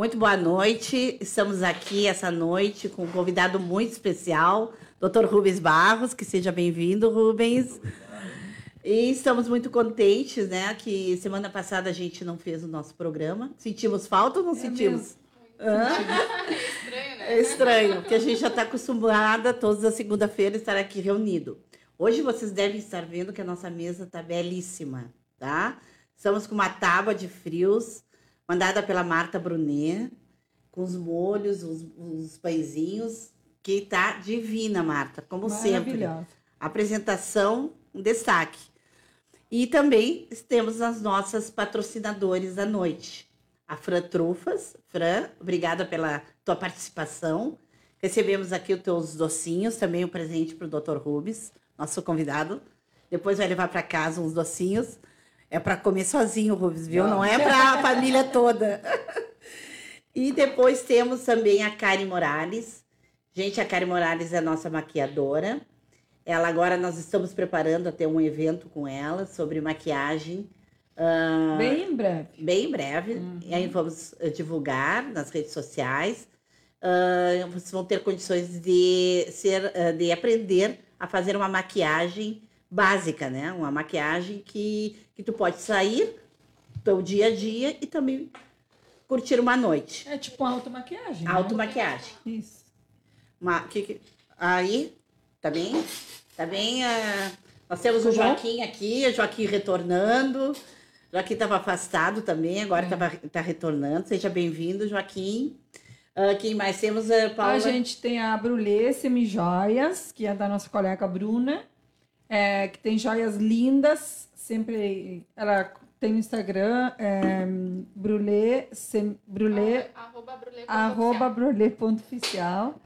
Muito boa noite. Estamos aqui essa noite com um convidado muito especial, Dr. Rubens Barros, que seja bem-vindo, Rubens. E estamos muito contentes, né? Que semana passada a gente não fez o nosso programa. Sentimos falta ou não é sentimos? É estranho, né? É estranho, porque a gente já está acostumada todas as segunda-feira estar aqui reunido. Hoje vocês devem estar vendo que a nossa mesa está belíssima, tá? Estamos com uma tábua de frios mandada pela Marta Brunet, com os molhos, os, os pãezinhos, que tá divina, Marta, como sempre. Apresentação, um destaque. E também temos as nossas patrocinadores da noite. A Fran Trufas. Fran, obrigada pela tua participação. Recebemos aqui os teus docinhos, também um presente para o Dr. Rubens, nosso convidado. Depois vai levar para casa uns docinhos. É para comer sozinho, Rubens, viu? Não, Não é para a família toda. E depois temos também a Karen Morales. Gente, a Karen Morales é nossa maquiadora. Ela agora nós estamos preparando até um evento com ela sobre maquiagem. Uh, bem em breve. Bem em breve. Uhum. E aí vamos eh, divulgar nas redes sociais. Uh, vocês vão ter condições de ser, uh, de aprender a fazer uma maquiagem básica, né? Uma maquiagem que, que tu pode sair do dia a dia e também curtir uma noite. É tipo automaquiagem. Né? Automaquiagem. Isso. Uma, que, que, aí, tá bem? Tá bem? Uh, nós temos o Joaquim aqui, o Joaquim retornando. O Joaquim estava afastado também, agora está é. tá retornando. Seja bem-vindo, Joaquim. Uh, quem mais temos? Uh, Paula? A gente tem a Brulê Semijoias, que é da nossa colega Bruna é, que tem joias lindas. Sempre ela tem no Instagram, é, brulé, sem, brulé, arroba brulé ponto oficial.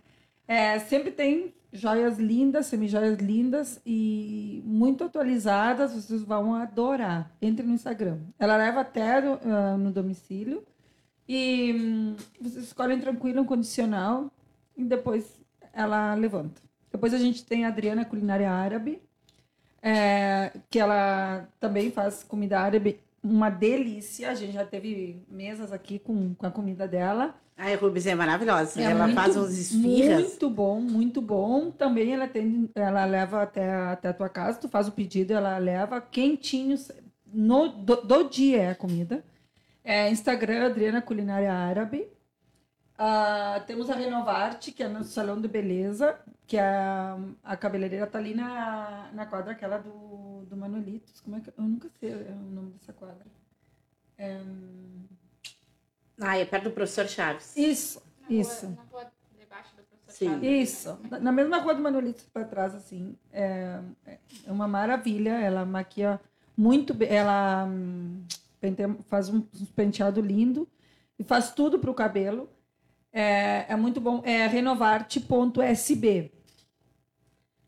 É, sempre tem joias lindas, semi-joias lindas e muito atualizadas, vocês vão adorar. Entre no Instagram. Ela leva até no, uh, no domicílio e um, vocês escolhem tranquilo um condicional e depois ela levanta. Depois a gente tem a Adriana Culinária Árabe, é, que ela também faz comida árabe, uma delícia. A gente já teve mesas aqui com, com a comida dela. A Rubens é maravilhosa. É ela muito, faz uns esfirras. Muito bom, muito bom. Também ela tem, ela leva até, até a tua casa, tu faz o pedido, ela leva quentinhos no, do, do dia é a comida. É, Instagram, Adriana Culinária Árabe. Uh, temos a Renovarte, que é no salão de beleza, que é a, a cabeleireira tá ali na, na quadra aquela do, do Manolitos. Como é que eu nunca sei o nome dessa quadra. É... Ah, é perto do professor Chaves. Isso, na isso. Rua, na rua debaixo do professor Sim. Chaves. Isso, na mesma rua do Manolitos para trás, assim. É, é uma maravilha, ela maquia muito bem, ela hum, faz um penteado lindo e faz tudo para o cabelo. É, é muito bom. É renovarte.sb.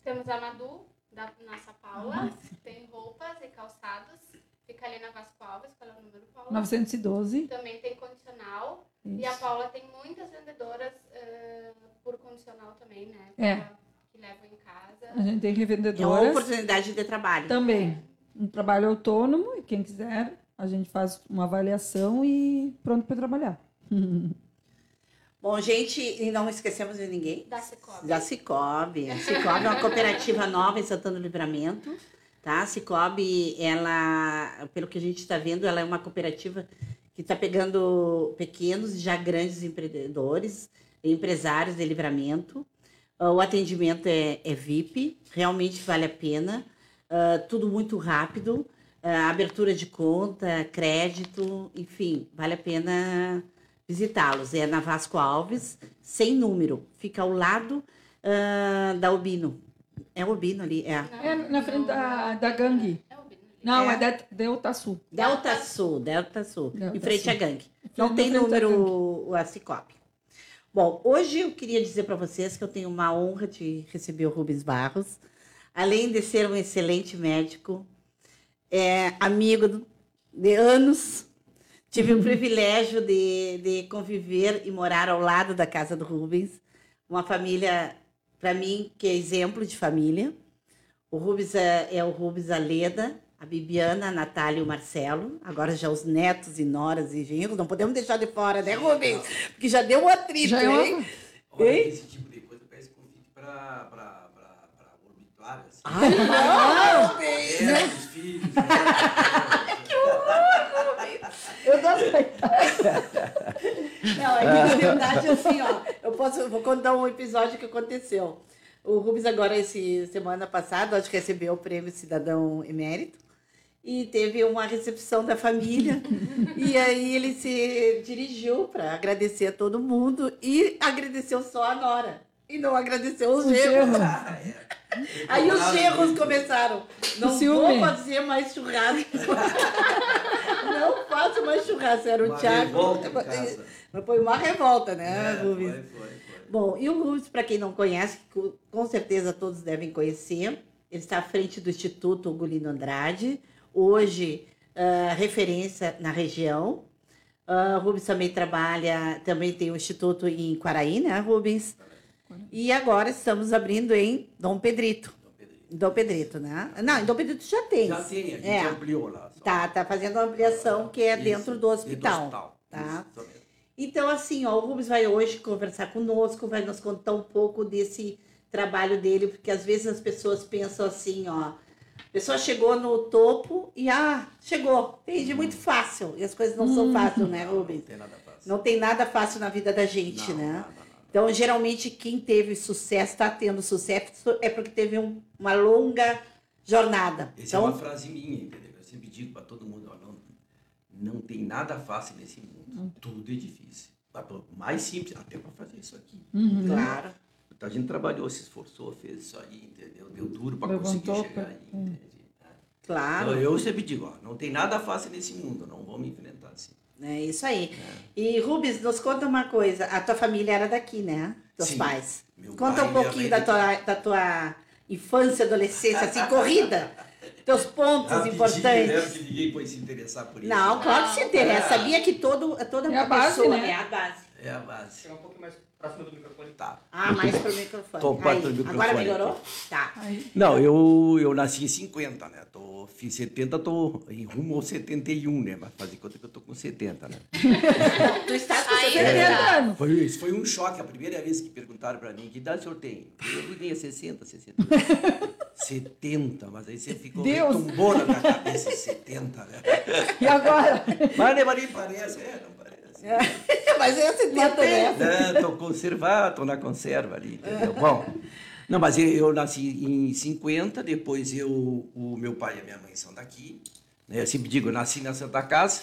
Temos a Madu, da nossa Paula. Nossa. Tem roupas e calçados. Fica ali na Vasco Alves. Qual é o número, Paula? 912. Também tem condicional. Isso. E a Paula tem muitas vendedoras uh, por condicional também, né? É. Que levam em casa. A gente tem revendedoras. É uma oportunidade de trabalho. Também. Um trabalho autônomo e quem quiser, a gente faz uma avaliação e pronto para trabalhar. Bom, gente, e não esquecemos de ninguém? Da Cicobi. Da Cicobi. A Cicobi é uma cooperativa nova em Santana do Livramento. Tá? A Cicobi, ela, pelo que a gente está vendo, ela é uma cooperativa que está pegando pequenos e já grandes empreendedores, empresários de livramento. Uh, o atendimento é, é, VIP, realmente vale a pena. Uh, tudo muito rápido. Uh, abertura de conta, crédito, enfim, vale a pena visitá-los. É na Vasco Alves, sem número. Fica ao lado uh, da Albino. É Albino ali? É, é na frente da, da gangue. Não, é, é Delta Sul. Delta Sul, Delta Sul. Delta em frente Sul. à gangue. Não tem número a Cicobi. Bom, hoje eu queria dizer para vocês que eu tenho uma honra de receber o Rubens Barros. Além de ser um excelente médico, é amigo de anos, Tive o privilégio de, de conviver e morar ao lado da casa do Rubens. Uma família, para mim, que é exemplo de família. O Rubens é, é o Rubens Aleda, a Bibiana, a Natália e o Marcelo. Agora já os netos e noras e genros. Não podemos deixar de fora, né, Rubens? Porque já deu um atrito, Já é uma- hein? Olha, Hein? esse tipo de coisa parece convite para pra, pra, pra obituário. Assim. Ai, não, Rubens! É, os filhos. Eu não Não, é que na verdade, assim, ó, eu posso, eu vou contar um episódio que aconteceu. O Rubens agora, esse semana passada, acho que recebeu o prêmio Cidadão Emérito e teve uma recepção da família. e aí ele se dirigiu para agradecer a todo mundo e agradeceu só a Nora. E não agradeceu os O genros. genro. Aí os genros começaram. Não vou fazer mais churrasco. não faço mais churrasco. Era o Uma Thiago. foi uma revolta, né, É, Rubens? foi, foi, foi. Bom, e o Rubens, para quem não conhece, com certeza todos devem conhecer, ele está à frente do Instituto Ugolino Andrade, hoje ah, referência na região. Ah, Rubens também trabalha, também tem um instituto em Quaraí, né, Rubens? E agora estamos abrindo em Dom Pedrito. Dom Pedrito, né? Não, em Dom Pedrito já tem. Já tem, a gente É. ampliou lá. só. Tá, tá fazendo uma ampliação que é Isso, dentro do hospital. tá? Isso, isso mesmo. Então, assim, ó, o Rubens vai hoje conversar conosco, vai nos contar um pouco desse trabalho dele, porque às vezes as pessoas pensam assim, ó, a pessoa chegou no topo e, ah, chegou, entende? Muito fácil. E as coisas não são fáceis, né, Não, Rubens? não tem nada fácil. Não tem nada fácil na vida da gente, Não, né? nada. Então, geralmente, quem teve sucesso, está tendo sucesso, é porque teve um- uma longa jornada. Essa então, é uma frase minha, entendeu? Eu sempre digo para todo mundo, ó, não, não tem nada fácil nesse mundo. Tudo é difícil. Mais simples, até para fazer isso aqui. Uhum. claro. A gente trabalhou, se esforçou, fez isso aí, entendeu? Deu duro para conseguir chegar pra- aí, entende? Claro. Então, eu sempre digo, ó, não tem nada fácil nesse mundo, não vamos enfrentar. É isso aí. E Rubens, nos conta uma coisa. A tua família era daqui, né? Teus Sim. pais. Meu conta pai um pouquinho da tua, da tua infância, adolescência, assim, corrida. Teus pontos Rapidinho, importantes. né? Porque ninguém pode se interessar por isso. Não, claro que se interessa. Sabia que todo, toda É a base, pessoa né? é a base. É a base. Chegar um pouquinho mais próximo do microfone. Tá. Ah, mais pro microfone. Tô perto do microfone Agora melhorou? Tá. Aí, Não, eu, eu nasci em 50, né? Tô, fiz 70, tô em rumo ao 71, né? Mas fazer conta que eu tô com 70, né? Tu estás com Aí, 70 é. anos. anos. Foi, isso foi um choque. A primeira vez que perguntaram pra mim, que idade o senhor tem? Eu tinha 60, 60. 70, mas aí você ficou Deus! retumbou na minha cabeça 70, né? E agora? Mas nem, mas nem parece, é, não parece. Mas é 70, né? Né? Tô conservado, tô na conserva ali, entendeu? Bom, não, mas eu, eu nasci em 50, depois eu, o meu pai e a minha mãe são daqui. Né? Eu sempre digo, eu nasci na Santa Casa,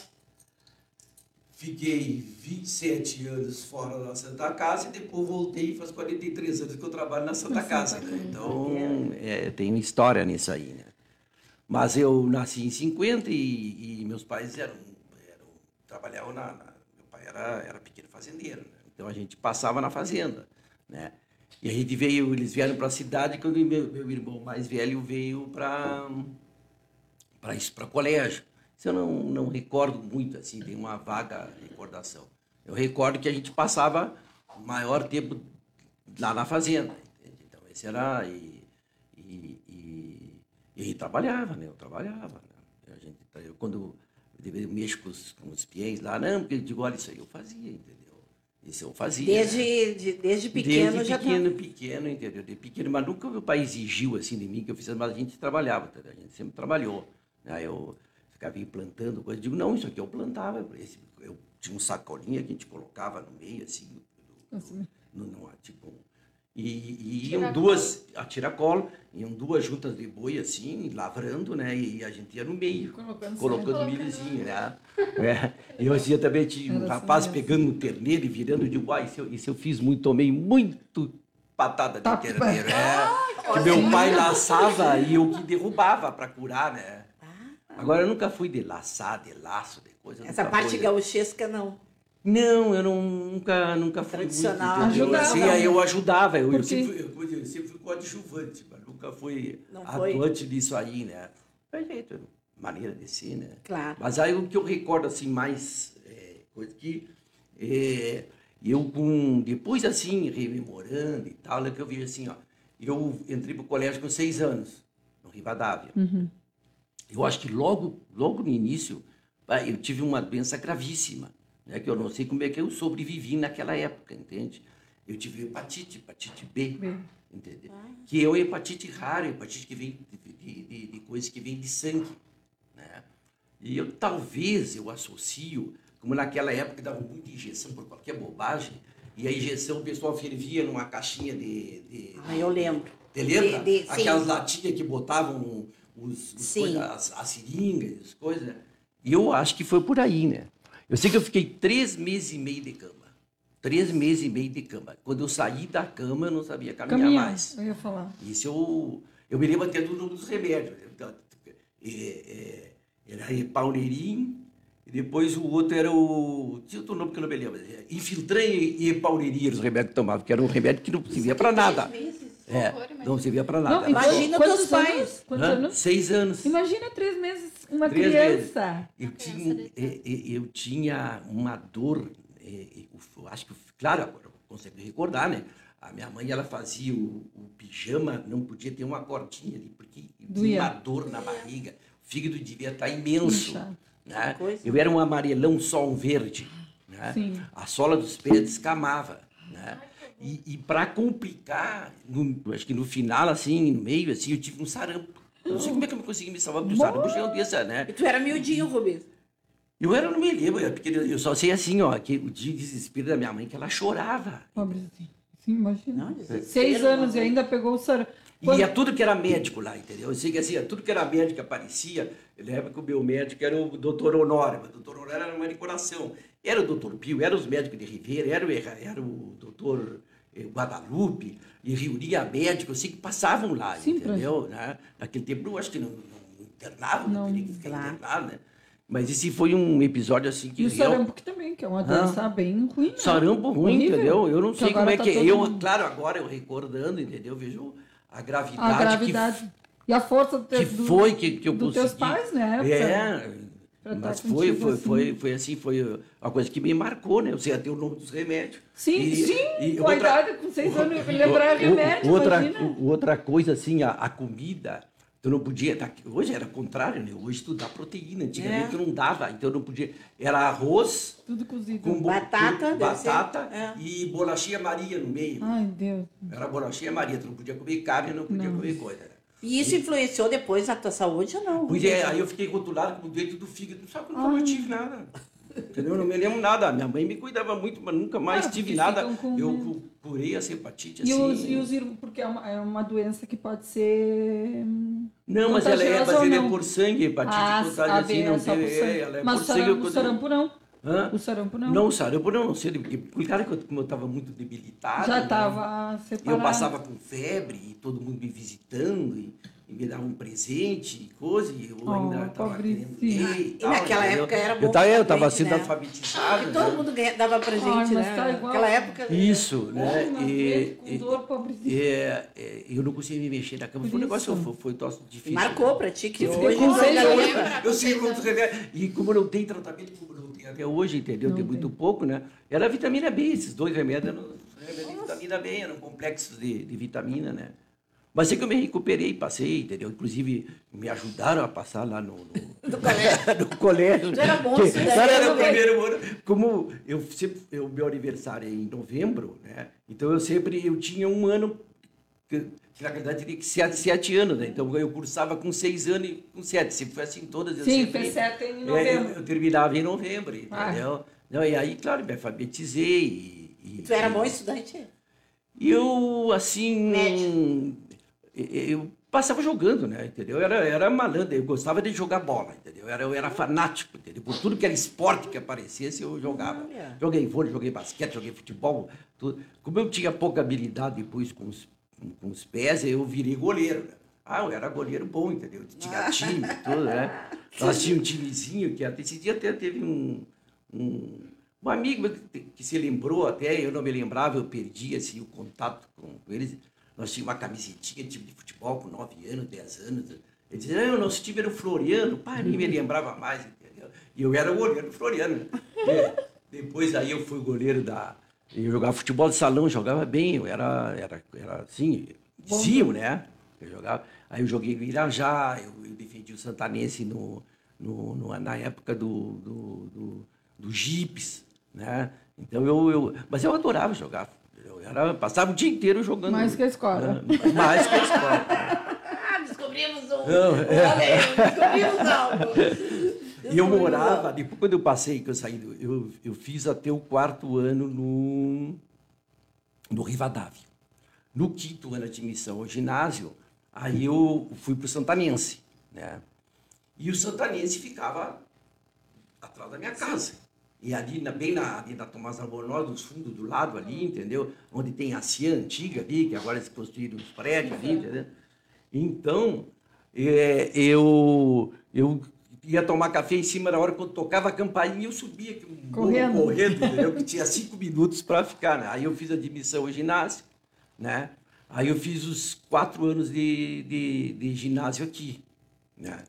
fiquei 27 anos fora da Santa Casa e depois voltei e faz 43 anos que eu trabalho na Santa Casa. né? Então, é, tem história nisso aí, né? Mas eu nasci em 50 e, e meus pais eram, eram trabalhavam na, na- era, era pequeno fazendeiro, né? então a gente passava na fazenda, né? E a gente veio, eles vieram para a cidade quando meu, meu irmão mais velho veio para para isso, para colégio. Isso eu não, não recordo muito, assim, tem uma vaga recordação. Eu recordo que a gente passava o maior tempo lá na fazenda, entende? Então, esse era... E, e, e, e trabalhava, né? Eu trabalhava, né? A gente, eu, quando eu mexo com os, com os lá, não, porque eu digo, olha, isso aí eu fazia, entendeu? Isso eu fazia. né? Desde, de- desde pequeno Desde já tá- pequeno, pequeno, entendeu? De pequeno, mas nunca meu pai exigiu assim de mim que eu fizesse, mas a gente trabalhava, entendeu? a gente sempre trabalhou. Aí eu ficava plantando coisa, eu digo, não, isso aqui eu plantava, esse- eu tinha um sacolinha que a gente colocava no meio, assim, do- do- no, tipo, e, e iam duas, a tiracolo, iam duas juntas de boi, assim, lavrando, né? E a gente ia no meio, Colocando colocando semente. milhozinho, né? É. Eu assim, também tinha um assim rapaz mesmo. pegando no terneiro e virando, eu digo, ah, isso, eu- isso eu fiz muito, tomei muito patada de Tá- terneiro. É. Que meu pai laçava e eu que derrubava para curar, né? Agora eu nunca fui de laçar, de laço, de coisa. Essa parte fui. gauchesca, não. Não, eu não, nunca, nunca fui Tradicional. muito. entendeu? Ajudava. Assim, aí eu ajudava, eu, eu, sempre, fui- eu, sempre fui coadjuvante, mas nunca fui Não foi? atuante disso aí, né? Jeito, maneira de ser, né? Claro. Mas aí o que eu recordo assim mais é, coisa que é, eu com depois assim rememorando e tal, é que eu vejo assim, ó, eu entrei pro colégio com seis anos no Rivadavia. Eu acho que logo, logo no início, eu tive uma doença gravíssima, né? que eu não sei como é que eu sobrevivi naquela época, entende? Eu tive hepatite, hepatite B, B. entendeu? Que é uma hepatite rara, hepatite que vem de, de, de, de coisas que vem de sangue, né? E eu talvez eu associo, como naquela época dava muita injeção por qualquer bobagem, e a injeção o pessoal fervia numa caixinha de. de Ah, eu lembro. Você lembra? De- de- sim. Aquelas latinhas que botavam os, os Sim. coisa- as, as seringas, as coisas. E eu acho que foi por aí, né? Eu sei que eu fiquei três meses e meio de cama. Três meses e meio de cama. Quando eu saí da cama, eu não sabia caminhar Caminhar, mais. eu ia falar. Isso eu, eu me lembro até do nome dos remédios. É, é, era Pauleirinho, e depois o outro era o. Tinha outro nome que eu não me lembro. é, Infiltran e Pauleirinho, os remédios que eu tomava, que era um remédio que não servia para nada. É, horror, imagina. não servia para nada. Não, imagina quantos teus pais. anos? Quantos Hã? anos? Seis anos. Imagina três meses uma Três criança. Eu Uma criança tinha, deitada. eh, eh, eu tinha uma dor, eh, eu acho que, claro, agora eu consigo recordar, né? A minha mãe, ela fazia o, o pijama, não podia ter uma cordinha ali, porque eu Doía. tinha uma dor na barriga. O fígado devia estar imenso. Inchado. Né? Eu era um amarelão, só um verde. Né? A sola dos pés descamava. Né? E, e para complicar, no- acho que no final, assim, no meio, assim, eu tive um sarampo. Eu não sei como é que eu consegui me salvar, porque o sarampo já é uma doença, né? E tu era miudinho, Rubens. Eu era, não me lembro, eu, porque eu só sei assim, ó, que o dia de desespero da minha mãe, que ela chorava. Pobrezinho. Sim, imagina. Não, desespero, Seis anos e ainda pegou o sarampo. E ia tudo que era médico lá, entendeu? Eu sei que assim, tudo que era médico que aparecia, eu lembro que o meu médico era o doutor Honório, mas o doutor Honório era uma de coração. Era o doutor Pio, era os médicos de Ribeira, era o, era o doutor Guadalupe, e reunia médicos assim, que passavam lá, Sim, entendeu? Né? Naquele tempo, eu acho que não, não internavam, não, Não, teria que ficar internado, né? Mas esse foi um episódio assim que... E o real- sarampo que também, que é uma doença bem ruim. né? Sarampo ruim, Horrível. entendeu? Eu não Que sei como é tá que é. Eu, mundo- claro, agora eu recordando, entendeu? Vejo a gravidade, A gravidade. E a força do, que, que do- foi que, que eu dos consegui. teus pais, né? É, pra mas foi, foi, assim. foi, foi assim, foi uma coisa que me marcou, né? Eu sei até o nome dos remédios. Sim, E- sim, e com a idade, com seis anos, eu lembrar o- remédio, outra, imagina. o- outra coisa, assim, a, a comida, tu não podia. tá- Hoje era contrário, né? Hoje tu dá proteína. Antigamente É. tu não dava, então eu não podia. Era arroz Tudo cozido. com Batata, com batata É. e bolachinha Maria no meio. Ai, Deus. Era bolachinha Maria, tu não podia comer carne, não podia Não. comer coisa. E isso influenciou depois na tua saúde ou não? Pois é, aí eu fiquei rotulado como doente do fígado, não sabe que eu nunca mais tive nada. Entendeu? Eu não me lembro nada. Minha mãe me cuidava muito, mas nunca mais Ah, tive nada. com Eu curei essa hepatite E, assim. os, e os irmãos, porque é uma, é uma doença que pode ser. hum, Não, mas ela é, mas ela é não? por sangue, hepatite Ah, contagiosa a assim, não é tem. por sangue. É, ela é Mas por o sangue. sarampo, o sarampo não. Hã? O sarampo não. Não, o sarampo não, não sei, porque por causa que eu, como eu estava muito debilitado. Já né? estava separado. Eu passava com febre e todo mundo me visitando e, e me dava um presente e coisa, e eu Oh, ainda estava querendo ter E naquela entendeu? época era bom Eu estava eu tava sendo né? alfabetizado. Porque todo né? mundo ganha- dava presente, Ai, mas né? tá igual. Naquela época. Isso, né? Uma E, vez com e- dor, pobrezinho. é, é, eu não conseguia me mexer na cama. Por Foi um negócio foi, foi troço difícil. Marcou pra ti que Eu hoje. lembra. Eu sei muito remédio. E como não tem tratamento, como não tem até hoje, entendeu? Não tem tem. muito pouco, né? Era vitamina B, esses dois remédios eram de vitamina B, eram complexos de, de vitamina, né? Mas sei que eu me recuperei, passei, entendeu? Inclusive, me ajudaram a passar lá no, no, Do colégio. no colégio. Tu era bom Que- daí, Cara, era o primeiro ano. Como eu sempre, o meu aniversário é em novembro, né? Então eu sempre, eu tinha um ano, que, que na verdade teria que ser sete anos, né? Então eu cursava com seis anos e com sete. Sempre foi assim todas. eu Sim, sempre- fez sete em é, eu, novembro. eu terminava em novembro, Ah. entendeu? Não, e aí, claro, me alfabetizei. E, e- Tu era e- bom estudante? e eu, assim. Médio. Eu passava jogando, né? Entendeu? Eu era, era malandro, eu gostava de jogar bola, entendeu? Eu era, eu era fanático, entendeu? Por tudo que era esporte que aparecesse, eu jogava. Olha. Joguei vôlei, joguei basquete, joguei futebol, tudo. Como eu tinha pouca habilidade depois com os, com, os pés, eu virei goleiro, né? Ah, eu era goleiro bom, entendeu? Tinha time, tudo, né? Nós tínhamos um timezinho que até esse dia até teve um, um, um amigo que, se lembrou até, eu não me lembrava, eu perdi assim, o contato com eles. Nós tínhamos uma camisetinha, time de futebol com 9 anos, 10 anos. Ele dizia, não, o nosso time era o Floriano, pá, nem me lembrava mais, entendeu? E eu era o goleiro do Floriano. né? É, depois aí eu fui goleiro da. Eu jogava futebol de salão, jogava bem, eu era, era, era assim, diziam, né? Eu jogava. Aí eu joguei no Irajá, eu, eu defendi o Santanense no, no, no- na época do, do, do, do Gips, né? Então eu, eu. Mas eu adorava jogar. Eu era, passava o dia inteiro jogando. Mais que a escola. né? Mais que a escola. Ah, descobrimos um. Não, é. Aí, descobrimos algo. E eu morava, depois quando eu passei, que eu saí, eu, eu fiz até o quarto ano no, no Rivadavia. No quinto ano de admissão ao ginásio, aí eu fui para o Santanense, né? E o Santanense ficava atrás da minha casa. E ali, na, bem na, ali na Tomás Albornoz, dos fundos do lado ali, entendeu? Onde tem a Cian antiga ali, que agora se construíram os prédios ali, entendeu? Então, é, eu, eu ia tomar café em cima da hora quando tocava a campainha, eu subia Correndo. correndo, entendeu? Que tinha cinco minutos para ficar, né? Aí eu fiz admissão ao ginásio, né? Aí eu fiz os quatro anos de, de, de ginásio aqui, né?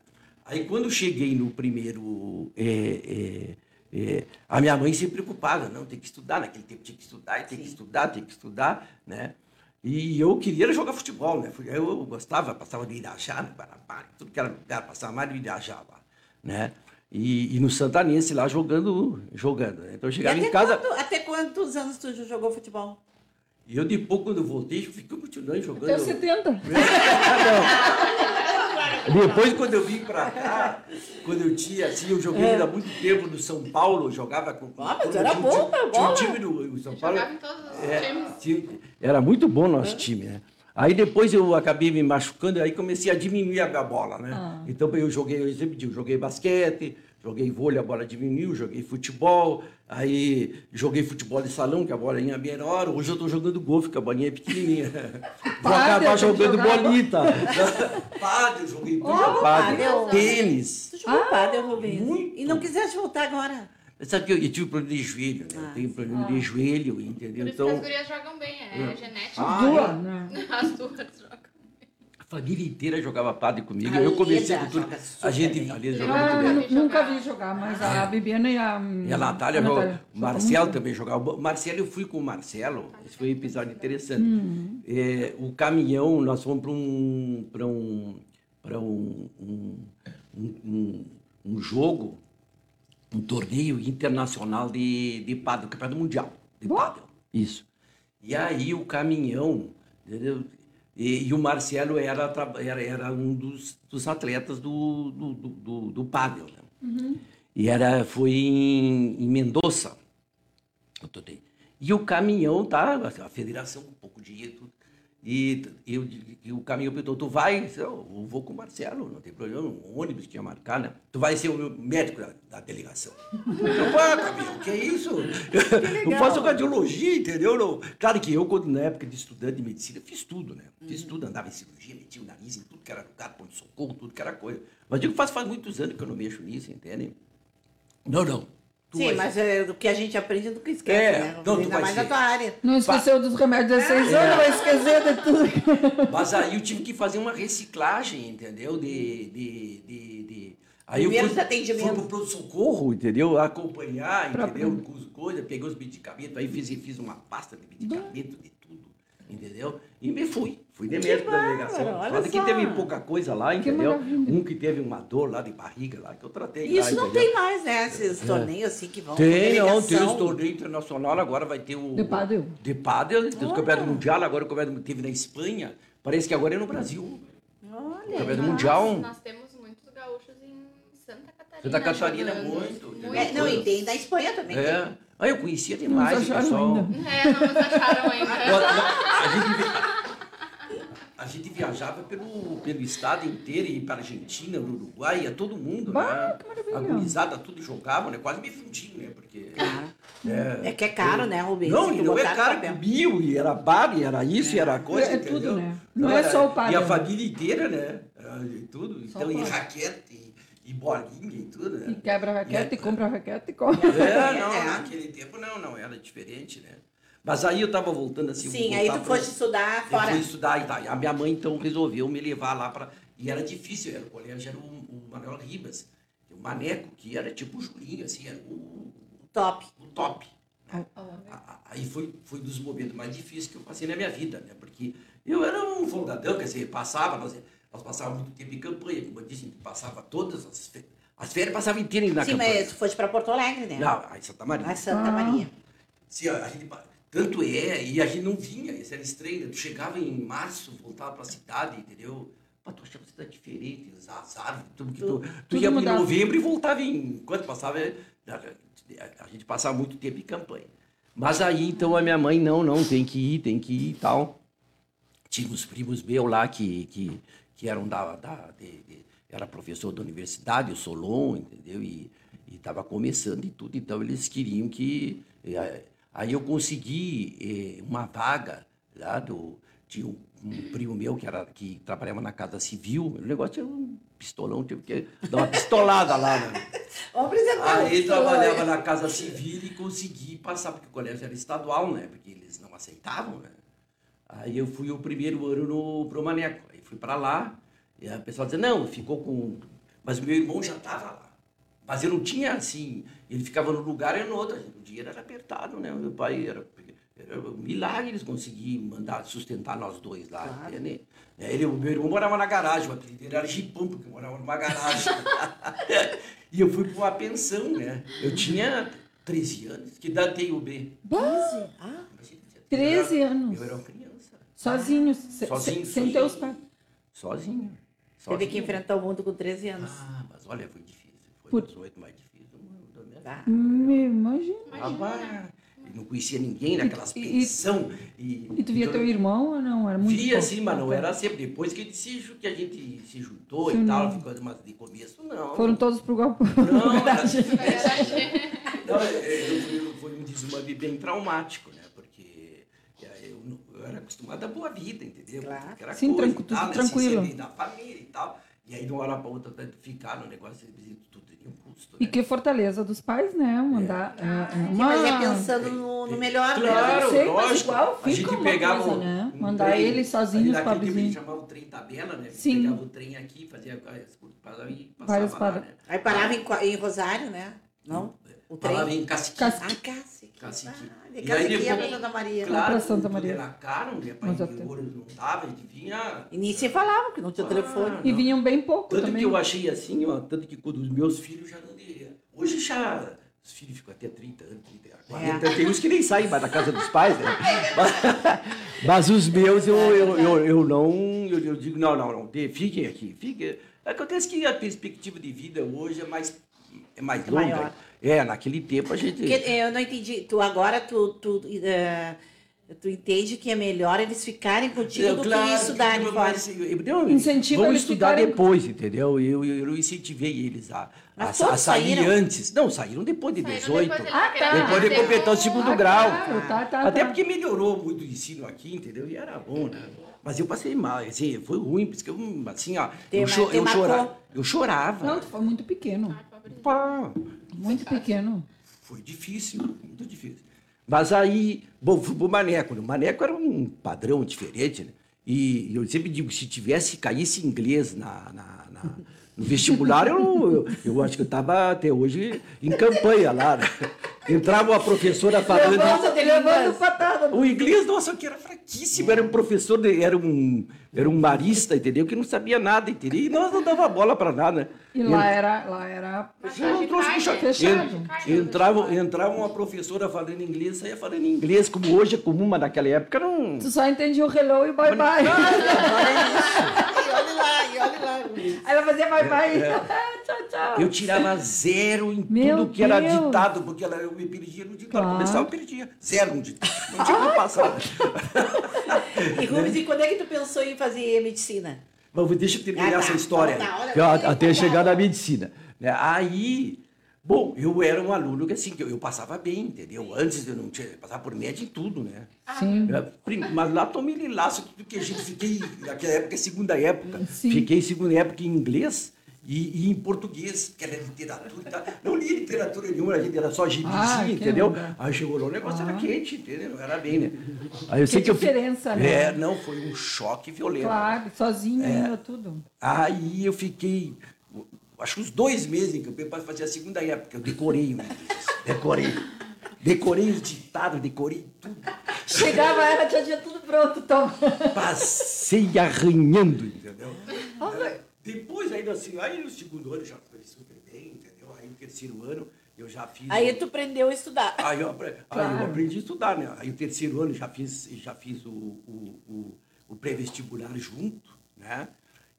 Aí quando cheguei no primeiro... é, é, é, a minha mãe se preocupava, não, tem que estudar, naquele tempo tinha que estudar, tem que estudar, tem que estudar, né? E eu queria jogar futebol, né? Eu, eu gostava, passava de Irajá, no Guarapari, tudo que era lugar, passava mais de Irajá lá, né? E, e no Santanense lá jogando, jogando. né? Então eu chegava em casa, quando- até quantos anos tu jogou futebol? e eu depois quando eu voltei, fiquei continuando jogando. Até os 70. Depois, quando eu vim pra cá, quando eu tinha, assim, eu joguei É. há muito tempo no São Paulo, eu jogava com. Ah, mas era bom time- pra Tinha um time do do São Paulo. Jogava em todos os É, times. tinha- era muito bom nosso time, né? Aí depois eu acabei me machucando, aí comecei a diminuir a minha bola, né? Ah. Então eu joguei, eu sempre digo, joguei basquete, joguei vôlei, a bola diminuiu, joguei futebol, aí joguei futebol de salão, que a bola ia menor, hoje eu estou jogando golfe, que a bolinha é pequenininha. Vou acabar jogando jogar bolita. Pádel, joguei Oh, pádel. tênis. Tu jogou pádel, Rubens? muito. E não quiseste voltar agora? Sabe que eu, eu tive problema de joelho, né? Ah, eu tenho problema de joelho, entendeu? Por isso que Então, as gurias jogam bem, é genética. Ah, Duas, né? As duas jogam. a família inteira jogava padre comigo. A eu comecei com tudo. A gente, bem. a Leda Eu joga muito Ah, bem. nunca vi jogar, mas a Bibiana e a. E a Natália, a Natália o Marcelo também jogava. O Marcelo, eu fui com o Marcelo, esse foi um episódio interessante. Uhum. É, o caminhão, nós fomos para um, para um, para um, um, um, um- um jogo, um torneio internacional de, de pádel, campeonato mundial de pádel. Isso. E aí o caminhão, entendeu? E, e o Marcelo era, era, era um dos, dos atletas do, do, do, do, pádel, né? E era, foi em, em Mendoza. o torneio. E o caminhão, tá? A federação com pouco dinheiro, tudo. E, eu, e o caminhão perguntou, tu vai? Eu, eu vou com o Marcelo, não tem problema, um ônibus que ia marcar, né? Tu vai ser o meu médico da, da delegação. Eu, pá, caminhão, que é isso? Eu faço radiologia, entendeu? Não, claro que eu, quando, na época de estudante de medicina, fiz tudo, né? Fiz tudo, andava em cirurgia, metia o nariz em tudo que era lugar, ponto-socorro, tudo que era coisa. Mas digo, faz, faz muitos anos que eu não mexo nisso, entende? Não, não. Sim, mas é, do que a gente aprende nunca esquece, É, né? não, tu Ainda mais ser. na tua área. Não esqueceu dos remédios de 16 É. anos, vai esquecer de tudo. Mas aí eu tive que fazer uma reciclagem, entendeu? De. de, de, de- Aí eu Primeiros fui, atendimentos. fui pro pronto-socorro, entendeu? Acompanhar, Pra- entendeu? Com as coisas, peguei os medicamentos, aí fiz, fiz uma pasta de medicamento, de tudo, entendeu? E me fui. Fui de médico da delegação. olha Só que teve pouca coisa lá, entendeu? Um que teve uma dor lá de barriga lá, que eu tratei. E lá, isso não entendeu? tem mais, né? Esses torneios assim que vão. Tem, não, tem os torneios internacionais, agora vai ter o... De pádel. De pádel, tem o campeonato mundial, agora o campeonato teve na Espanha, parece que agora é no Brasil. Olha. Campeonato Nós- mundial. Nós temos muitos gaúchos em Santa Catarina. Santa Catarina, jogando. muito, entendeu? É, não, e tem da Espanha também. É. Ah, eu conhecia Não demais o pessoal. ainda. É, não nos acharam ainda. A gente, a gente viajava pelo, pelo estado inteiro, ia para a Argentina, no Uruguai, ia todo mundo, Bah, né? que maravilha. A gurizada tudo jogava, né? Quase me fundindo, né? Porque... É que é caro, né, Rubens? Não, e não é caro, papel. mil, e era bar, e era isso, e era coisa, É, é tudo, entendeu? né? Não é era- só o padre, E a né? família inteira, né? Era E tudo. Só Então, e raquete, e, bolinha, e tudo, né? E quebra a raquete, E e compra a raquete e compra. É, não, É. naquele tempo não, não, era diferente, né? Mas aí eu tava voltando assim... Sim, aí tu pra- foste estudar Eu fora. fui estudar e tal. E a minha mãe, então, resolveu me levar lá para... E era difícil, era, o colégio era o, o Manuel Ribas, o Maneco, que era tipo o Julinho, assim, era o, Top. o top. né? Ah, Aí foi, foi um dos momentos mais difíceis que eu passei na minha vida, né? Porque eu era um folgadão, quer dizer, passava, nós, nós passávamos muito tempo em campanha, como eu disse, a gente passava todas as férias, as férias passavam inteiras na Sim, campanha. mas tu foste pra Porto Alegre, né? Não, aí Santa Maria. Na Santa Ah. Maria. Sim, a gente, tanto é, e a gente não vinha, isso era estranho, né? tu chegava em março, voltava pra cidade, entendeu? Pá, tu achava a cidade diferente, as as árvores, tudo que tu, tu tudo ia em mudava. novembro e voltava em, quando passava, a, a gente passava muito tempo em campanha. Mas aí, então, a minha mãe, não, não, tem que ir, tem que ir e tal. Tinha uns primos meus lá que, que, que eram da, da de- de- era professor da universidade, o Solon, entendeu? E estava começando e tudo, então eles queriam que... eh, Aí eu consegui eh, uma vaga lá do... Tinha um, um primo meu que, era, que trabalhava na Casa Civil, o negócio era um pistolão, tive que dar uma pistolada lá, né? Aí trabalhava na Casa Civil e consegui passar, porque o colégio era estadual, né? Porque eles não aceitavam, né? Aí eu fui o primeiro ano no pro Maneco. Aí fui para lá, e a pessoa dizia, não, ficou com. Mas meu irmão já estava lá. Mas eu não tinha assim, ele ficava num lugar e no outro. O dinheiro era apertado, né? Meu pai era. Era um milagre eles conseguirem mandar sustentar nós dois lá. Claro. Né? Ele, o meu irmão morava na garagem, o apelido dele era Gipão, porque morava numa garagem. e eu fui para uma pensão, né? Eu tinha 13 anos, que idade tem o B? 15? Ah, Imagina, eu 13 era- anos. Eu era uma criança. Sozinho, Sozinho, se- sem teus pais. Sozinho. teve que sozinho. enfrentar o mundo com 13 anos. Ah, mas olha, foi difícil. Foi Por- um dos oito mais vida. Tá. Me imagina. Eu não conhecia ninguém naquelas E- e- pensão. E, E tu via então, teu irmão ou não? Era muito Via sim, mas não Ah, era sempre. Depois que, se, que a gente se juntou Sim, e tal, ficou, mas de começo não. Foram todos pro golpe. Não, Verdade. Não, é, é, fui, foi um desmame bem traumático, né? É, eu, era acostumado à boa vida, entendeu? Claro. Aquela Sim, coisa tranqu- e tal, né? Assim, tranquilo. da família e tal. E aí, de uma hora para outra, até ficar no negócio, tudo teria um custo. E Né? que fortaleza dos pais, né? Mandar. é, é Sim, uma... mas é pensando no, no melhor Claro, sei, mas lógico. igual a fica gente uma pegava coisa, um- né? um Mandar trem, eles sozinhos, aí naquele tempo a gente pobrezinho. chamava o trem tabela, né? A gente Sim. pegava o trem aqui, fazia as passava e passava lá, paradas. né? Aí parava em, Qua- em Rosário, né? Não? O trem. Falava em cacique. Cas- Ah, Cacique. Cacique. Ah, de E ia pra Santa Maria. Claro, pra Santa Maria. era caro? Para ir até- em ouro não dava, a gente vinha... E nem se falava, porque não tinha telefone. E vinham bem pouco Tanto também. que eu achei assim, ó, tanto que quando os meus filhos já não de- Hoje já. Os filhos ficam até 30 anos, 30, 40. Tem uns que nem saem mais da casa dos pais, né? Mas, mas os meus eu, eu, eu, eu não. Eu, eu digo, não, não, não. de- Fiquem aqui. Fiquem. Acontece que a perspectiva de vida hoje é mais, é mais É longa. maior. É, naquele tempo a gente. Porque eu não entendi. Tu agora, tu, tu, eh, tu entende que é melhor eles ficarem contigo Eu, do claro, que estudarem fora. mas, eu- eu- Incentiva vão eles estudar ficarem- depois, entendeu? Eu, eu, eu incentivei eles a, a, a sair saíram? antes. Não, saíram depois de Saíram 18. depois, Ah, tá. Depois de completar o segundo Ah, grau. claro, tá, tá, Até tá. porque melhorou muito o ensino aqui, entendeu? E era bom, né? Mas eu passei mal, assim, foi ruim, porque eu, assim, ó, Tem eu, cho- eu, eu chorava. Não, tu foi muito pequeno. Pá, Muito pequeno. foi difícil, muito difícil. Mas aí, bom, fui pro Maneco. né? O Maneco era um padrão diferente, né? E eu sempre digo, se tivesse, caísse inglês na, na- na- no vestibular, eu, eu, eu acho que eu estava até hoje em campanha lá. né? Entrava uma professora falando... Levando patada. O inglês, nossa, que era fraquíssimo. Era um professor, de- era um, era um marista, entendeu? Que não sabia nada, entendeu? E nós não dava bola para nada. E lá era, lá era Não, não trouxe puxa- Fechado. En- Entrava, entrava uma professora falando inglês, saía falando inglês, como hoje é comum, mas naquela época não. Tu só entendia o hello e bye bye. E olha lá, e olha lá. Aí ela fazia bye bye. tchau, tchau. Eu tirava zero em Meu tudo que era Deus. ditado, porque ela, eu me perdia no ditado. Claro. Começava, eu perdia. Zero no ditado. Não tinha como passar. E Rubens, e quando é que tu pensou em fazer medicina? Mas deixa eu terminar Ah, tá. essa história. Então tá, eu- olha, até chegar na medicina. né? Aí, bom, eu era um aluno que assim, que eu, eu passava bem, entendeu? Antes eu não tinha, eu passava por média em tudo, né? Sim. É, prim- Mas lá tomei laço, tudo que a gente fiquei, naquela época, é segunda época, Sim. fiquei segunda época em inglês e, e em português, que era literatura e tal. Não li literatura nenhuma, a gente era só gibizinho, Ah, que entendeu? onda. Aí chegou lá, o negócio Ah. era quente, entendeu? Era bem, né? Aí eu sei Que que eu diferença, né? É, não, foi um choque violento. Claro, sozinho É. ainda tudo. Aí eu fiquei, acho que uns dois meses em campanha para fazer a segunda época. Eu decorei inglês. Decorei. Decorei os ditados, decorei tudo. Chegava ela, tinha tudo pronto, toma. Passei arranhando, entendeu? Depois, ainda assim, aí no segundo ano eu já foi super bem, entendeu? Aí no terceiro ano eu já fiz. Aí tu aprendeu a estudar. Aí eu, aí eu Claro. aprendi a estudar, né? Aí o terceiro ano já fiz, já fiz o, o, o, o pré-vestibular junto, né?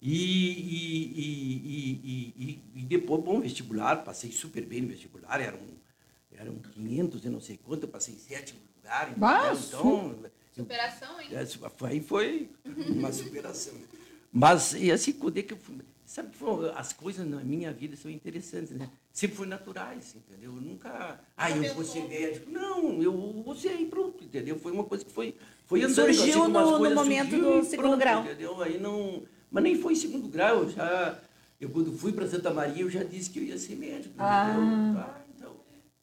E, e, e, e, e, e depois, bom, vestibular, passei super bem no vestibular, eram, eram 500 e não sei quanto, eu passei em sétimo lugar. Bah, então, eu- Superação, hein? é, Aí foi uma superação. Mas, e assim, quando é que eu fui... Sabe que foi- as coisas na minha vida são interessantes, né? Sempre foram naturais, entendeu? Eu nunca... Ah, eu vou ser médico. Não, eu vou ser e pronto, entendeu? Foi uma coisa que foi, foi andando. Surgiu como as no- no momento surgiram do segundo grau. Entendeu? Aí não... Mas nem foi em segundo grau, eu já... Eu, quando fui para Santa Maria, eu já disse que eu ia ser médico. Ah. entendeu? Ah, então...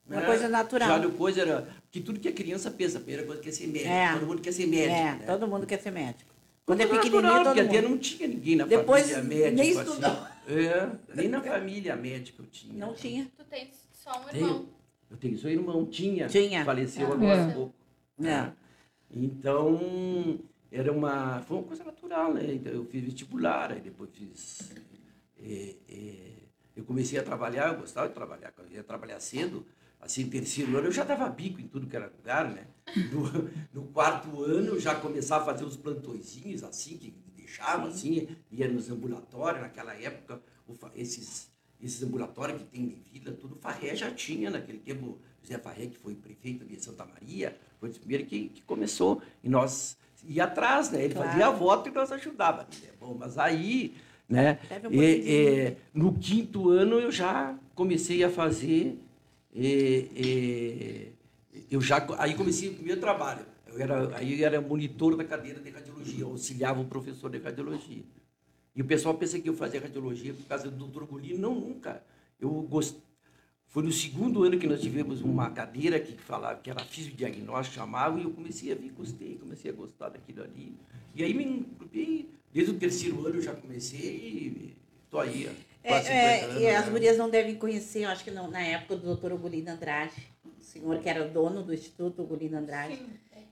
Uma né? coisa natural. Já depois era... Porque tudo que a criança pensa, a primeira coisa que é ser médico. É. Todo mundo quer ser médico. É, né? todo mundo quer ser médico. Quando é pequenininho, todo porque até mundo. não tinha ninguém na Depois, família médico. nem assim. estudou. É, nem na família médica eu tinha. Não tinha. Tu tens só um Tenho. irmão. Eu tenho seu irmão, tinha. Tinha. Faleceu É. agora há É. pouco. É. né? Então, era uma, foi uma coisa natural, né? Então, eu fiz vestibular, aí depois fiz... é, é, eu comecei a trabalhar, eu gostava de trabalhar, eu ia trabalhar cedo, assim, terceiro ano, eu já dava bico em tudo que era lugar, né? No, no quarto ano, já começava a fazer uns plantõezinhos, assim, que deixava, assim, ia nos ambulatórios, naquela época, esses, esses ambulatórios que tem de vila, tudo, Farré já tinha, naquele tempo, José Farré, que foi prefeito de Santa Maria, foi o primeiro que, que começou, e nós ia atrás, né? Ele Claro. fazia a voto e nós ajudava. né? Bom, mas aí, né? Um é, é, no quinto ano eu já comecei a fazer, é, é, eu já aí comecei o primeiro trabalho. Eu era, aí eu era monitor da cadeira de radiologia, auxiliava o professor de radiologia. E o pessoal pensa que eu fazia radiologia por causa do Dr. Golino. Não, nunca. Eu gost... Foi no segundo ano que nós tivemos uma cadeira que falava que era fisiodiagnóstico, chamava, e eu comecei a vir, gostei, comecei a gostar daquilo ali. E aí me desde o terceiro ano eu já comecei e estou aí. há quase 50 É, anos, é, e as né? gurias não devem conhecer, eu acho que não, na época do doutor Ugolino Andrade, o senhor que era dono do Instituto Ugolino Andrade.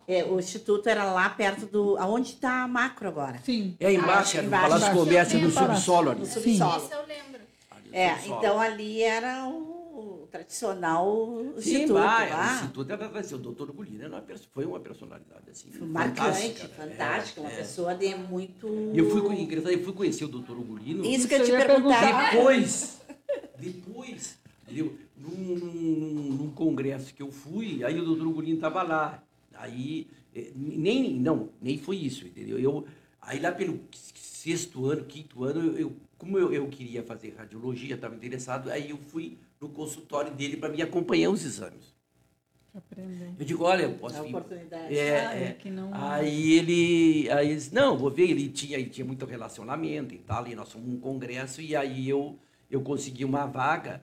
É, o Instituto era lá perto do. Aonde está a macro agora? Sim. É embaixo, Ah, é no. Palácio do Comércio, Sim, no é subsolo ali. No Sim. subsolo. Isso eu lembro. É, então ali era o tradicional Sim, instituto. vai, o. Instituto era assim, o doutor Golino era uma perso- foi uma personalidade assim, Marcante, fantástica, né? fantástica, uma É, é. pessoa de muito. Eu fui, engraçado, eu fui conhecer o doutor Ugolino Isso que eu te perguntava. depois, depois, entendeu? Num, num- num congresso que eu fui, aí o doutor Ugolino estava lá. Aí, eh, nem, não, nem foi isso, entendeu? Eu, aí lá pelo sexto ano, quinto ano, eu- eu, como eu, eu queria fazer radiologia, estava interessado, aí eu fui no consultório dele para me acompanhar os exames. Aprendeu. Eu digo, olha, eu posso É a vir. oportunidade. É, Ah, é é. que não- Aí ele, aí ele disse, não, vou ver, ele tinha, ele tinha muito relacionamento e tal, e nós fomos num congresso, e aí eu, eu consegui uma vaga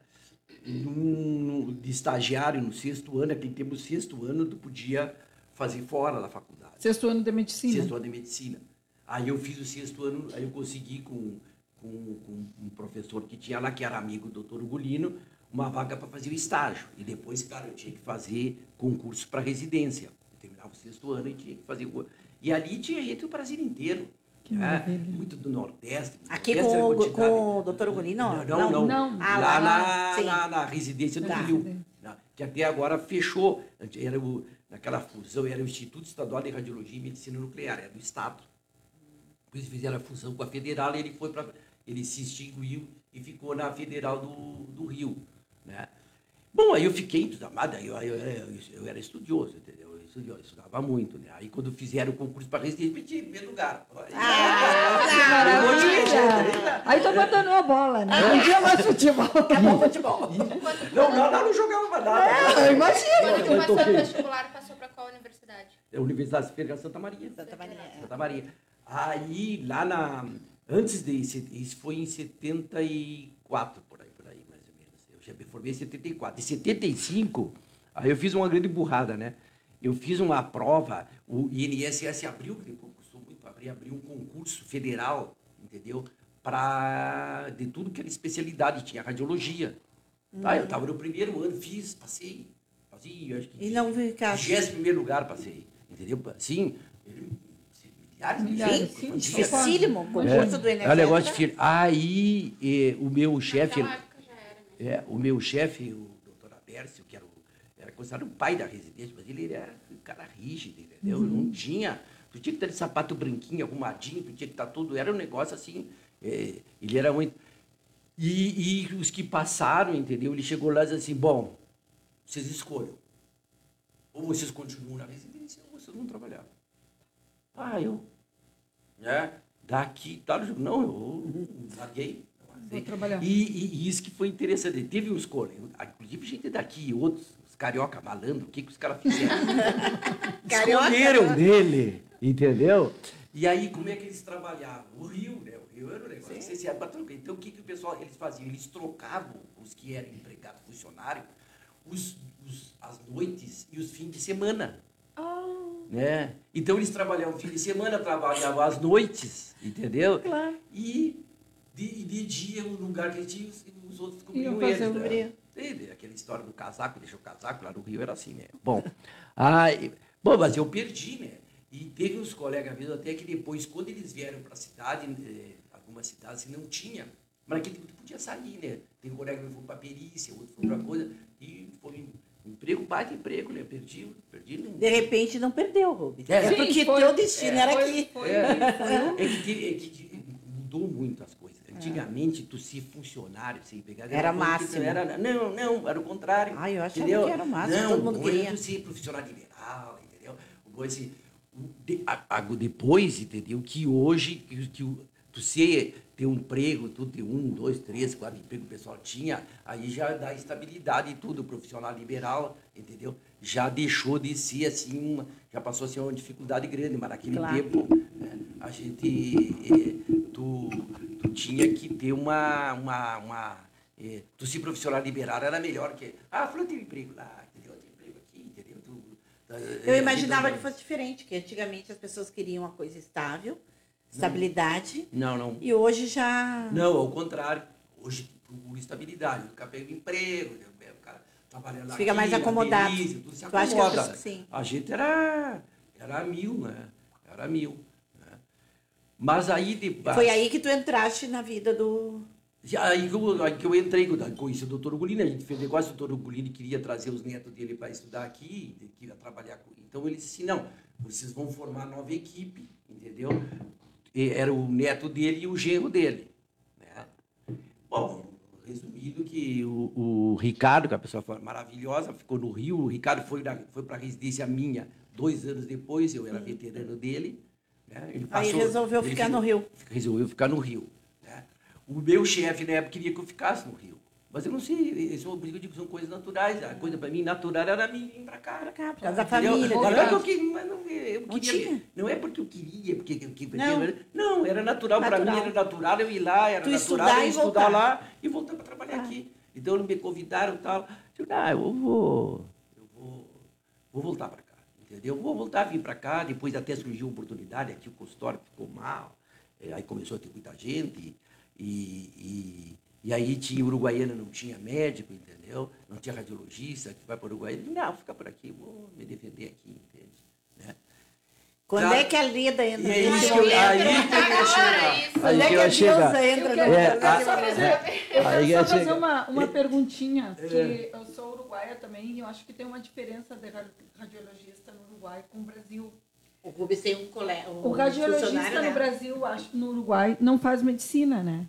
num- de estagiário no sexto ano, naquele tempo, sexto ano, tu podia fazer fora da faculdade. Sexto ano de medicina. Sexto ano de medicina. Aí eu fiz o sexto ano, aí eu consegui com, com, com um professor que tinha lá, que era amigo do doutor Ugolino, uma vaga para fazer o estágio. E depois, cara, eu tinha que fazer concurso para residência. Eu terminava o sexto ano e tinha que fazer o... E ali tinha gente do Brasil inteiro. Né? Muito do Nordeste. do Aqui Nordeste com, o- com o doutor Ugolino? Não, não, não. Não. Ah, lá lá, na, sim. na, na residência do Tá. Rio. na- que até agora fechou. Antes Era o, naquela fusão, era o Instituto Estadual de Radiologia e Medicina Nuclear, era do Estado. Depois fizeram a fusão com a Federal e ele foi para. Ele se extinguiu e ficou na Federal do, do Rio. Né? Bom, aí eu fiquei entusiasmado, aí eu, eu, era- eu era estudioso, entendeu? Eu estudioso, eu estudava muito, né? Aí quando fizeram o concurso para residência, pedi em primeiro lugar. Aí, Ah, um monte de? Aí tu abandonou a bola, né? Não tinha mais futebol. Acabou o futebol. Não, não, não, não jogava nada. Eu imagino. Quando tu passou no vestibular, passou pra qual universidade? É a Universidade Federal Santa Maria. Santa Maria. é. Santa Maria. Aí, lá na. Antes disso, isso foi em 74, por aí, por aí, mais ou menos. Eu já me formei em 74. Em 75, aí eu fiz uma grande burrada, né? Eu fiz uma prova, o INSS abriu, que custou muito abrir, abriu um concurso federal, entendeu? Pra, de tudo que era especialidade, tinha radiologia. Tá, eu estava no primeiro ano, fiz, passei. Assim, eu acho que E não ficar. vigésimo primeiro lugar passei, entendeu? Assim, ele- milhares de Milhares, gente, sim, sim. Dificílimo, concurso do É, Enem. é um negócio difícil. Aí, eh, o meu chefe, Naquela época já era mesmo. É, o meu chefe, o doutor Abércio, que era, o, era considerado o pai da residência, mas ele era um cara rígido, entendeu? Não tinha. Tu tinha que estar de sapato branquinho, arrumadinho, tu tinha que estar tudo. Era um negócio assim. eh, ele era muito. E, e os que passaram, entendeu? Ele chegou lá e disse assim: bom, vocês escolham. Ou vocês continuam na residência, ou vocês vão trabalhar. Ah, eu. Né? Daqui, tá, não, eu larguei. Vou trabalhar. E, e- e isso que foi interessante. Teve uns colegas, inclusive gente daqui, outros, os carioca malandro, o que, que os caras fizeram? Escolheram né? dele, entendeu? E aí, como é que eles trabalhavam? O Rio, né? O Rio era um negócio que você se ia pra trocar. Então, o que, que o pessoal, eles faziam? Eles trocavam os que eram empregados, funcionários, os, os- as noites e os fins de semana. Né? Então, eles trabalhavam fim de semana, trabalhavam às noites, entendeu? Claro. E de, de dia, o lugar que eles tinham, os- os outros cobriam o né? Entende? Aquela história do casaco, deixou o casaco, lá no Rio era assim, né? Bom, aí, bom mas eu perdi, né? E teve uns colegas meus até que depois, quando eles vieram para a cidade, eh, algumas cidades assim, não tinha, mas naquele tempo tu podia sair, né? Tem um colega que foi para perícia, outro foi para coisa, e foi um emprego, baita emprego, né? Perdi, perdi. Não, De repente não perdeu, Rubens. É. É, porque foi- teu destino era Foi- aqui. foi- É, é que, é que mudou muito as coisas. Antigamente, tu ser funcionário, sem pegar... Era que máximo. Era, não, não, era o contrário. Ai, eu achava entendeu? que era o máximo, Não, todo mundo queria. tu ser profissional liberal, entendeu? O esse, o- de- a- a- depois, entendeu? Que hoje, que, que tu ser, ter um emprego, tu ter um, dois, três, quatro empregos o pessoal tinha, aí já dá estabilidade e tudo. Profissional liberal, entendeu? Já deixou de ser assim, uma, já passou a ser uma dificuldade grande, mas naquele Claro. tempo né, a gente, eh, tu, tu tinha que ter uma, uma, uma eh, tu se profissional liberal era melhor que, ah, fulano tem emprego lá, entendeu? Tem emprego aqui, entendeu? Tu, Eu eh, imaginava que então, fosse diferente, que antigamente as pessoas queriam uma coisa estável, estabilidade, Não, não. e hoje já. Não, ao contrário. Hoje procura estabilidade. O cara pega emprego, né? o cara trabalhando Fica aqui, mais acomodado. Belize, tudo se acomoda. pessoas- sim. A gente era, era mil, né? Era mil. Né? Mas aí depois. Foi aí que tu entraste na vida do. Aí que eu, aí que eu entrei, conheci o doutor Ugolini, a gente fez negócio, o doutor Ugolini queria trazer os netos dele para estudar aqui, ele queria trabalhar com Então ele disse não, vocês vão formar nova equipe, entendeu? E era o neto dele e o genro dele. Né? Bom, resumido que o, o Ricardo, que é uma pessoa maravilhosa, ficou no Rio, o Ricardo foi, na- foi para a residência minha dois anos depois, eu era veterano dele. Né? Ele Aí resolveu ele ficar fi- no Rio. resolveu ficar no Rio. Né? O meu chefe na época queria que eu ficasse no Rio. Mas eu não sei, que eu digo que são coisas naturais. A coisa para mim natural era vir para cá. Pra cá, por causa da família, Não é casa. que eu não, eu Não queria. tinha. Não é porque eu queria, porque, eu porque Não. eu- não, era natural, para mim Natural. era natural eu ir lá, era Tu natural estudar eu estudar voltar. lá e voltar para trabalhar Ah. aqui. Então eles me convidaram e tal. Eu digo, ah, eu vou, eu vou, vou voltar para cá. Entendeu? Vou voltar a vir para cá, depois até surgiu uma oportunidade, aqui o consultório ficou mal, eh, aí começou a ter muita gente, e, e, e aí tinha Uruguaiana, não tinha médico, entendeu? Não tinha radiologista, que vai para o Uruguaiana. Eu digo, Não, fica por aqui, vou me defender aqui, entende? Né? Quando Tá. é que a Lida entra é isso que eu, aí que eu ia chegar. Quando é que a deusa entra Eu quero, É, eu quero a- só fazer, eu quero só fazer uma, uma perguntinha, que É. eu sou uruguaia também e eu acho que tem uma diferença de ra- radiologista no Uruguai com o Brasil. O Rubens tem um colega. O radiologista no Brasil, acho que no Uruguai, não faz medicina, né?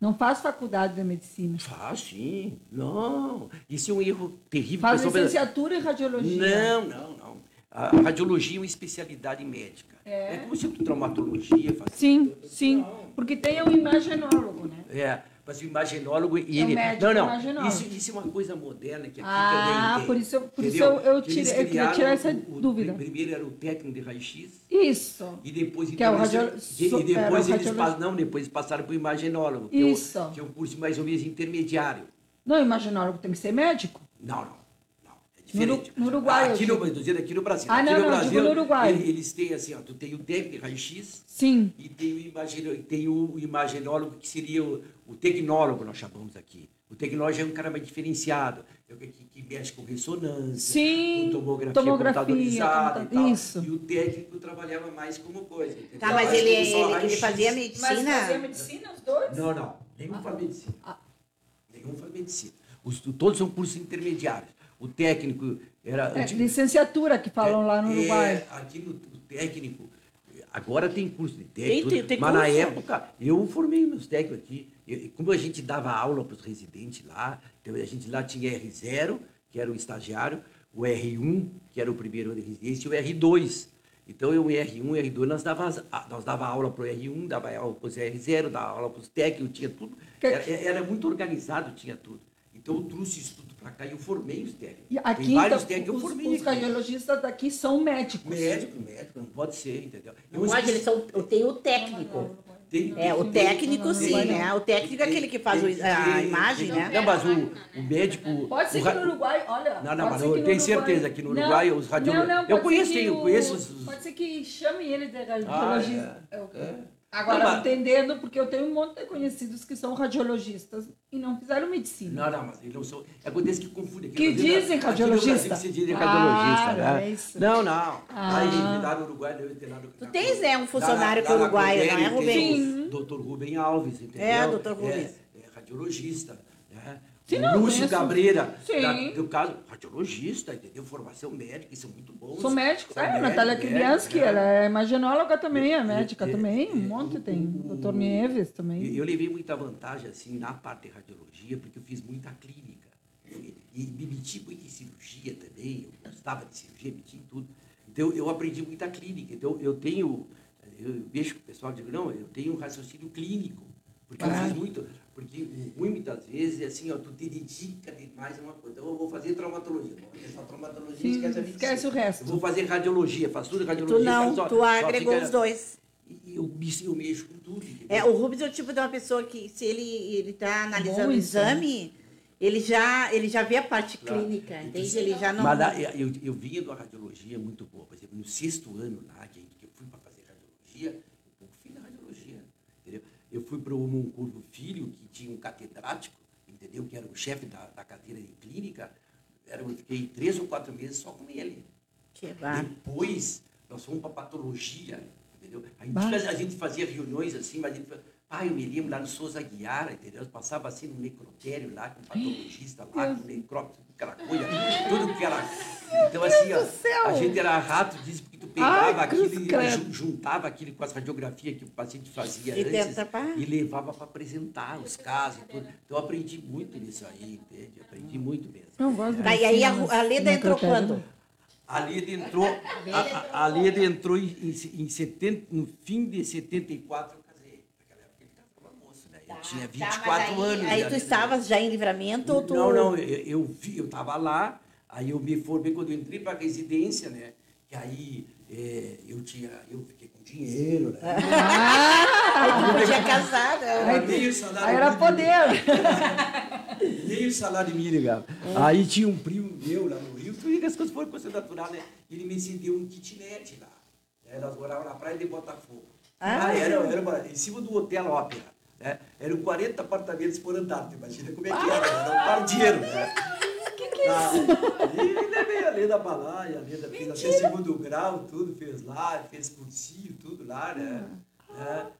Não faz faculdade de medicina. Faz sim. Não. Isso é um erro terrível. Faz licenciatura em radiologia. Não, não, não. A radiologia é uma especialidade médica. É. É como se fosse traumatologia. Faz... Sim, sim. Porque tem o imagenólogo, né? É, mas o imaginólogo e É o ele. não, não. Isso, isso é uma coisa moderna que aqui Ah, também tem. por isso eu- por isso eu- eu tirei- eu queria tirar essa o- o- dúvida. Primeiro era o técnico de raio-x. Isso. E depois, Que é o eles- radiolo- e- so- e o depois eles radiolo- passam, não, depois passaram para o imaginólogo, É Isso. o, que é um curso mais ou menos intermediário. Não, imaginólogo tem que ser médico? Não, não. É No diferente. no Uruguai, Aqui no, tô dizendo aqui no Brasil. Ah, aqui não, no não, Brasil, digo no Uruguai. ele- Eles têm assim, ó, tu tem o técnico de raio-x Sim. e tem o, imagino, tem o imaginólogo, que seria o, o tecnólogo, nós chamamos aqui. O tecnológico é um cara mais diferenciado, é o que, que mexe com ressonância, Sim, com tomografia, tomografia, computadorizada e computa- tal. isso. E o técnico trabalhava mais como coisa. entendeu? Tá, mas Acho ele, ele, ele fazia Mas medicina. fazia medicina os dois? Não, não. Nenhum faz medicina. Ah. Nenhum faz medicina. Os, todos são cursos intermediários. O técnico era. É, antigo- licenciatura que falam lá no é, Uruguai. aqui no o técnico, agora tem curso de Tem- técnico, tem- tem mas na curso. época eu formei meus técnicos aqui. Eu- como a gente dava aula para os residentes lá, então a gente lá tinha R0, que era o estagiário, o R1, que era o primeiro ano de residência, e o R2. Então, eu, R1 e R2, nós dava, nós dava aula para o R1, dava aula para os R0, dava aula para os técnicos, tinha tudo. Que- Era, era muito organizado, tinha tudo. Então, eu trouxe isso tudo para cá e eu formei os técnicos. E aqui, Tem vários então, técnicos que eu os, formei. os aqui. radiologistas daqui são médicos. Médico, médico, não pode ser, entendeu? Não pode, eles são, tem o técnico. Tem- É, o técnico sim, né? O técnico é aquele que faz o- tem- a tem- imagem, tem- né? Não, mas o, o médico. Pode ser o que no Uruguai, olha. Não, não, mas eu tenho certeza que no Uruguai os Não, não, Eu pode conheço, eu conheço os- Pode ser que chame ele de radiologista. Ah, é, É o- é. Agora, Não, mas- entendendo, porque eu tenho um monte de conhecidos que são radiologistas e não fizeram medicina. Não, não, mas eles não são. Acontece que confunde. aqui Que dizem no radiologista. Se dizem radiologista, Ah, né? é isso. Não, não. Ah. Aí lá no Uruguai deve ter lá no. Tu tens, né, um funcionário que é uruguaio, não é, Rubens? Sim. Doutor Rubem Alves, entendeu? É, doutor Rubens. É, é radiologista? Sim, não, Lúcio conheço. Cabreira, Sim. da- do caso, radiologista, entendeu? Formação médica, isso é muito bom. Sou médico. É, médicos, Natália Kribianski, né? ela é também, é É, médica é, também, é, um monte o- tem. o- Doutor Nieves também. Eu, eu levei muita vantagem assim na parte de radiologia, porque eu fiz muita clínica. E, e me meti muito em cirurgia também, eu gostava de cirurgia, meti em tudo. Então eu aprendi muita clínica. Então eu tenho, eu vejo que o pessoal diz, não, eu tenho um raciocínio clínico. Porque eu Ah. fiz muito, porque muitas vezes é assim, ó, tu te dedica demais a uma coisa. Então eu vou fazer traumatologia. Não, é só traumatologia, Sim, esquece a medicina. esquece o resto. Eu vou fazer radiologia, faço tudo radiologia. Tu não, só- tu só agregou fica- os dois. E eu, me- eu mexo com tudo. entendeu? É, o Rubens é o tipo de uma pessoa que, se ele, ele tá analisando Bom o exame, ele já, ele já vê a parte Claro. clínica, entende? Ele já não... Mas lá, eu, eu vinha de uma radiologia muito boa. Por exemplo, no sexto ano lá, que eu fui para fazer radiologia, eu fui na radiologia, entendeu? Eu fui para o Moncurvo Filho, que tinha um catedrático, entendeu? Que era o chefe da, da cadeira de clínica. Era, eu fiquei três ou quatro meses só com ele. Que. Depois, nós fomos para patologia, entendeu? A gente, fazia- a gente fazia reuniões assim, mas a gente... Pai, eu me lembro lá no Souza Guiara, entendeu? Eu passava assim no necrotério lá, com o patologista lá, com o com aquela coisa, tudo que era... Então, assim, ó, a gente era rato tu pegava Ai, aquilo e credo. juntava aquilo com as radiografias que o paciente fazia E antes pá. e levava para apresentar os casos e tudo. Então, eu aprendi muito nisso aí, entende? Aprendi muito mesmo. Não gosto Tá, e aí a, medicina, a Leda mas entrou quando? A Leda entrou, a, a, a Leda entrou em, em, em 70, no fim de 74, eu casei. Naquela época ele casava moço, né? Eu tinha 24 Tá, aí, anos. Aí já, tu né? estavas já em livramento ou tu... Não, não, eu, eu, vi- eu tava lá, aí eu me formei quando eu entrei para residência, né? Que aí é, eu tinha, eu fiquei com dinheiro, né? Aí tu podia casar, né? Aí meio salário Aí era poder. Meio salário mínimo, cara. Aí tinha um primo meu lá no Rio, que as coisas foram coisa natural, né? Ele me cedeu um kitnet lá. Né? Nós morávamos na praia de Botafogo. Ah. Ah, era, era uma- em cima do Hotel Ópera. Né? Eram 40 apartamentos por andar. Tu imagina como é que era. Era um par de dinheiro, né? Que que é isso? E levei a Leda pra lá, e a Leda fez até segundo grau, tudo, fez lá, fez cursinho, tudo lá, né? né?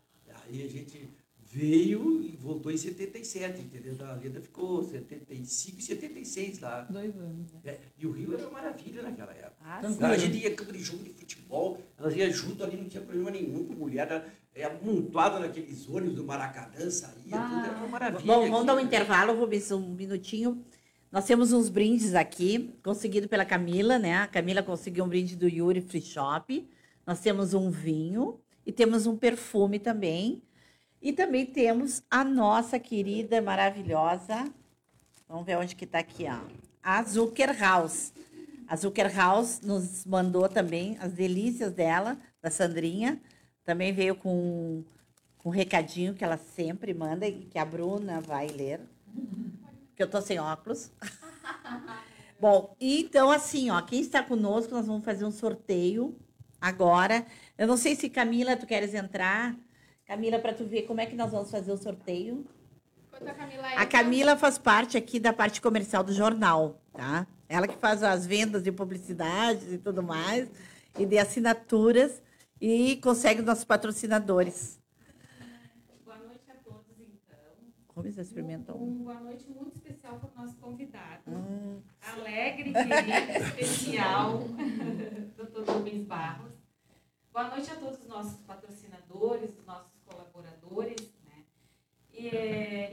Aí a gente veio e voltou em 77, entendeu? A Leda ficou 75 e 76 lá. Dois anos. É, e o Rio era uma maravilha naquela época. Ah, sim. a gente ia campo de jogo de futebol, elas iam junto ali, não tinha problema nenhum com mulher, era, é, amontoada naqueles ônibus do Maracanã, saía, tudo era uma maravilha. Bom, vamos dar um intervalo, Rubens, um minutinho. Nós temos uns brindes aqui, conseguido pela Camila, né? A Camila conseguiu um brinde do Yuri Free Shop. Nós temos um vinho e temos um perfume também. E também temos a nossa querida, maravilhosa. Vamos ver onde que tá aqui, ó. A Zucker House. A Zucker House nos mandou também as delícias dela, da Sandrinha. Também veio com, com um recadinho que ela sempre manda e que a Bruna vai ler. Porque eu tô sem óculos. Bom, então assim, ó, quem está conosco, nós vamos fazer um sorteio agora. Eu não sei se Camila, tu queres entrar. Camila, para tu ver como é que nós vamos fazer o sorteio. A Camila A Camila faz parte aqui da parte comercial do jornal, tá? Ela que faz as vendas de publicidades e tudo mais, e de assinaturas, e consegue nossos patrocinadores. Boa noite a todos, Como eles experimentam? Um boa noite muito especial para o nosso convidado. Hum, Alegre, querido, especial, Dr. Rubens Barros. Boa noite a todos os nossos patrocinadores, os nossos colaboradores, né? E,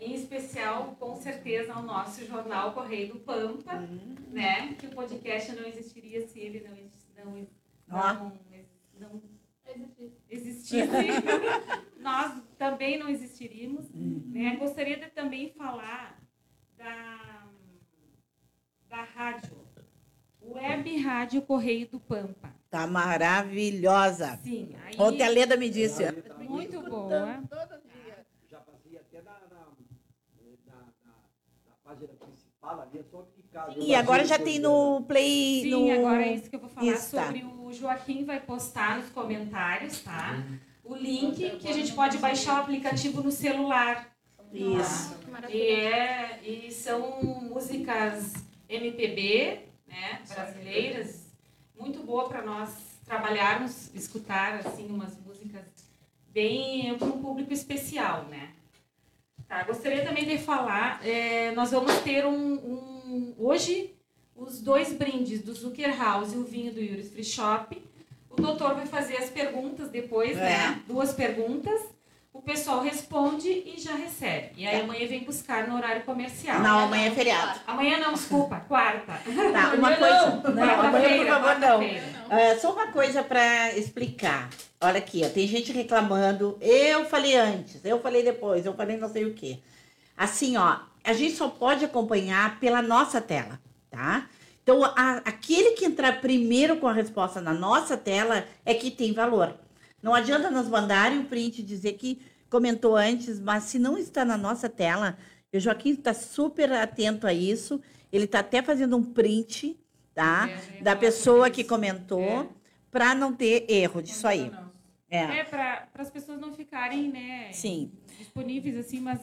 em especial, com certeza, ao nosso jornal Correio do Pampa, né? Que o podcast não existiria se ele não, não, não, não existisse. Nós também não existiríamos. Né? Gostaria de também falar da, da rádio, Web Rádio Correio do Pampa. tá maravilhosa. Sim, aí, Ontem a Leda me disse. muito boa. Já fazia até na, na, na, na- na página principal ali, é só clicar. E agora já tem no Play. Sim, no... agora é isso que eu vou falar Insta. sobre o Joaquim vai postar nos comentários, tá? O link que a gente pode baixar o aplicativo no celular. Isso. Que E, maravilha. é, e são músicas MPB, né, brasileiras, muito boa para nós trabalharmos, escutar assim umas músicas bem para um público especial, né? Tá, gostaria também de falar, é, nós vamos ter um, um- hoje os dois brindes do Zucker House e o vinho do Yuri's Free Shop. O doutor vai fazer as perguntas depois, É. né? Duas perguntas. O pessoal responde e já recebe. E aí amanhã vem buscar no horário comercial. Não, amanhã é feriado. Amanhã não, desculpa, quarta. Tá, uma coisa. Não, amanhã, por favor, não. É, só uma coisa para explicar. Olha aqui, ó, tem gente reclamando. Eu falei antes, eu falei depois, eu falei não sei o quê. Assim, ó, a gente só pode acompanhar pela nossa tela, tá? Então, a- aquele que entrar primeiro com a resposta na nossa tela é que tem valor. Não adianta nos mandarem um print e dizer que comentou antes, mas se não está na nossa tela, o Joaquim está super atento a isso. Ele está até fazendo um print, tá? É, da pessoa que comentou, É. para não ter erro disso aí. É, É, para as pessoas não ficarem, né, sim. disponíveis assim, mas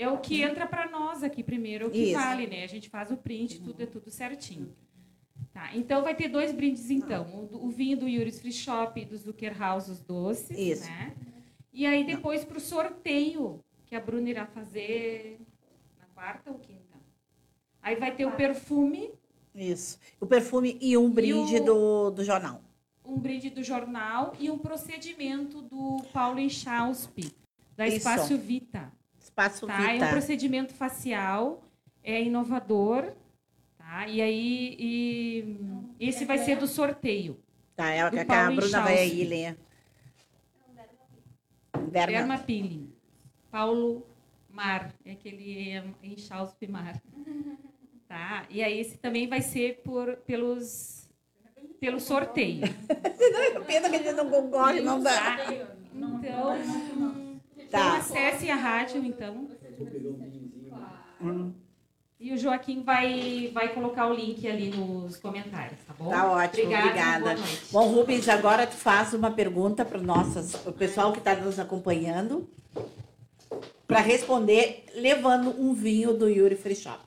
é o que entra para nós aqui primeiro, é o que Isso. vale, né? A gente faz o print, tudo é tudo certinho. Tá, então vai ter dois brindes então, o, o vinho do Yuri's Free Shop e do Zucker House os doces, Isso. né? E aí depois para o sorteio que a Bruna irá fazer na quarta ou quinta. Aí vai ter o perfume, Isso. O perfume e um brinde o- do, do jornal. um brinde do jornal e um procedimento do Paulo Enchauspe, da Isso. Espaço Vita. Espaço Tá? É um procedimento facial, é inovador, tá? E aí, e, esse vai ser do sorteio. Tá, ela do que a Bruna vai aí ler. Derma. Derma Peeling. Paulo Mar, é aquele Enchauspe Mar. Tá? E aí, esse também vai ser por, pelos, pelo sorteio. Pena que a gente não concorre, não dá. Tá? Então, então Tá. acesse a rádio, então. Hum, E o Joaquim vai, vai colocar o link ali nos comentários, tá bom? Tá ótimo, Obrigada. obrigada. Bom, Rubens, agora tu faz uma pergunta para o pessoal que está nos acompanhando, para responder levando um vinho do Yuri Free Shop.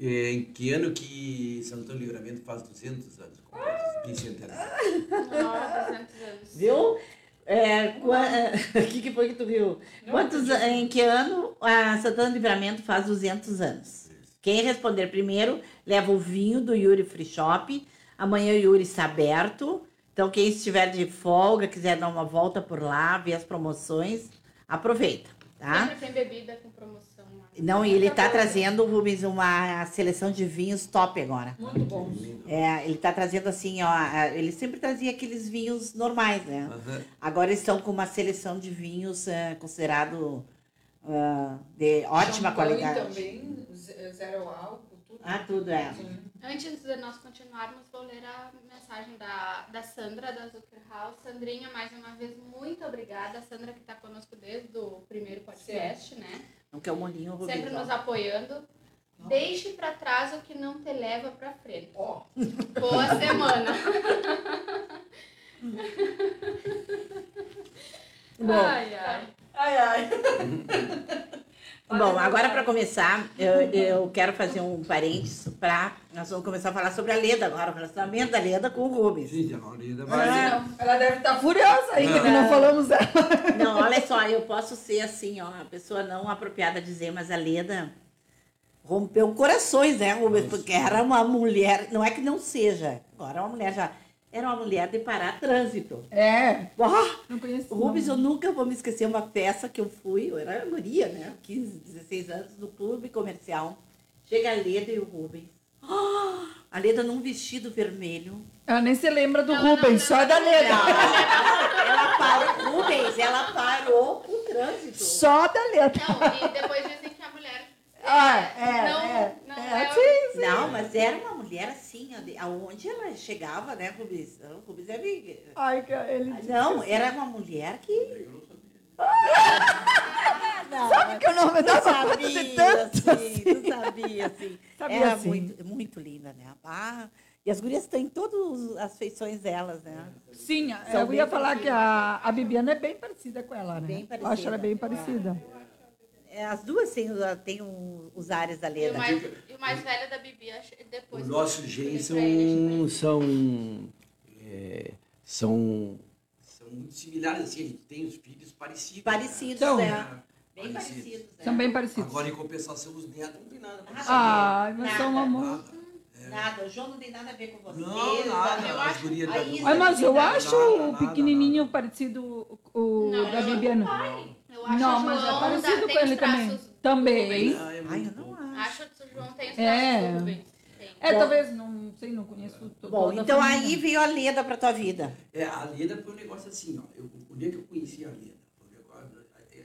É, Em que ano que Santana Livramento faz 200 anos? Bicentenário. Ó, 200 anos. Viu? É, qua- O que, que foi que tu viu? Quantos, em que ano a Santana do Livramento faz 200 anos? Quem responder primeiro leva o vinho do Yuri Free Shop. Amanhã o Yuri está aberto. Então, quem estiver de folga, quiser dar uma volta por lá, ver as promoções, aproveita, tá? Sempre tem bebida com promoção. Não, e ele está trazendo, Rubens, uma seleção de vinhos top agora. Muito bom. É, ele está trazendo assim, ó, ele sempre trazia aqueles vinhos normais, né? Aham. Agora eles estão com uma seleção de vinhos é, considerado ah, de ótima Champanhe qualidade. também, ze- zero álcool, tudo. Ah, tudo é. Sim. Antes de nós continuarmos, vou ler a mensagem da, da Sandra, da Zucker House. Sandrinha, mais uma vez, muito obrigada. A Sandra que está conosco desde o primeiro podcast, né? Não quer o molinho, Rubens. Sempre nos apoiando. Deixe para trás o que não te leva para frente. Ó, Boa semana. Bom. Ai, ai. Ai, ai. Bom, agora para começar, eu, eu quero fazer um parênteses para. Nós vamos começar a falar sobre a Leda agora, o relacionamento da Leda com o Rubens. Gente, a Leda vai... É, ela deve estar furiosa ainda que não falamos dela. Não, olha só, eu posso ser assim, ó, a pessoa não apropriada a dizer, mas a Leda rompeu corações, né, Rubens? Porque era uma mulher, não é que não seja, agora é uma mulher já, era uma mulher de parar trânsito. É, Ah, não conheço. Rubens, eu nunca vou me esquecer uma peça que eu fui, eu era guria, né? 15, 16 anos, no clube comercial. Chega a Leda e o Rubens. Ah, a Leda num vestido vermelho. Ela nem se lembra do Rubens, não, só não, da não, Leda. Ela parou, Rubens, ela parou o trânsito. Só da Leda. Não, e depois dizem. Ah, é, não, é. não é, é, sim, sim. Não, mas era uma mulher assim, onde- aonde ela chegava, né, Rubens? O Rubens é deve... Ai, que ele Não, era uma mulher que... Não, Sabe que eu não me dava conta de sabia, tanto assim, tu sabia, assim. Sabia, Era assim. muito, muito linda, né? Ah, e as gurias têm todas as feições delas, né? Sim, São eu ia falar que a, a Bibiana é bem parecida com ela, né? Bem Eu Acho ela bem parecida. parecida. É, As duas têm, têm o- os ares da E o Leda. mais, e o mais velho da Bibi, depois. Os nossos genes pra ele, são, são, é, são, são muito similares, assim, a gente tem os filhos parecidos. Parecidos, São. né? Bem Parecidos. parecidos. né? São bem parecidos. Agora, em compensação, os netos não tem nada. com isso. Ai, mas Nada. são um amor. Nada. Nada, o João não tem nada a ver com vocês. Não, nada. Eu acho, mas eu não nada. acho nada, o nada, pequenininho parecido o Não, da não, Bibiana. Eu acho Não, mas é parecido da- com ele também. Também. Ah, é Ai, eu não acho. Acho que o João tem os É. traços. Tem. É, Bom. talvez, não sei, não conheço to- Bom, então família. aí veio a Leda pra tua vida. É, a Leda foi um negócio assim, ó. Eu, o dia que eu conheci a Leda,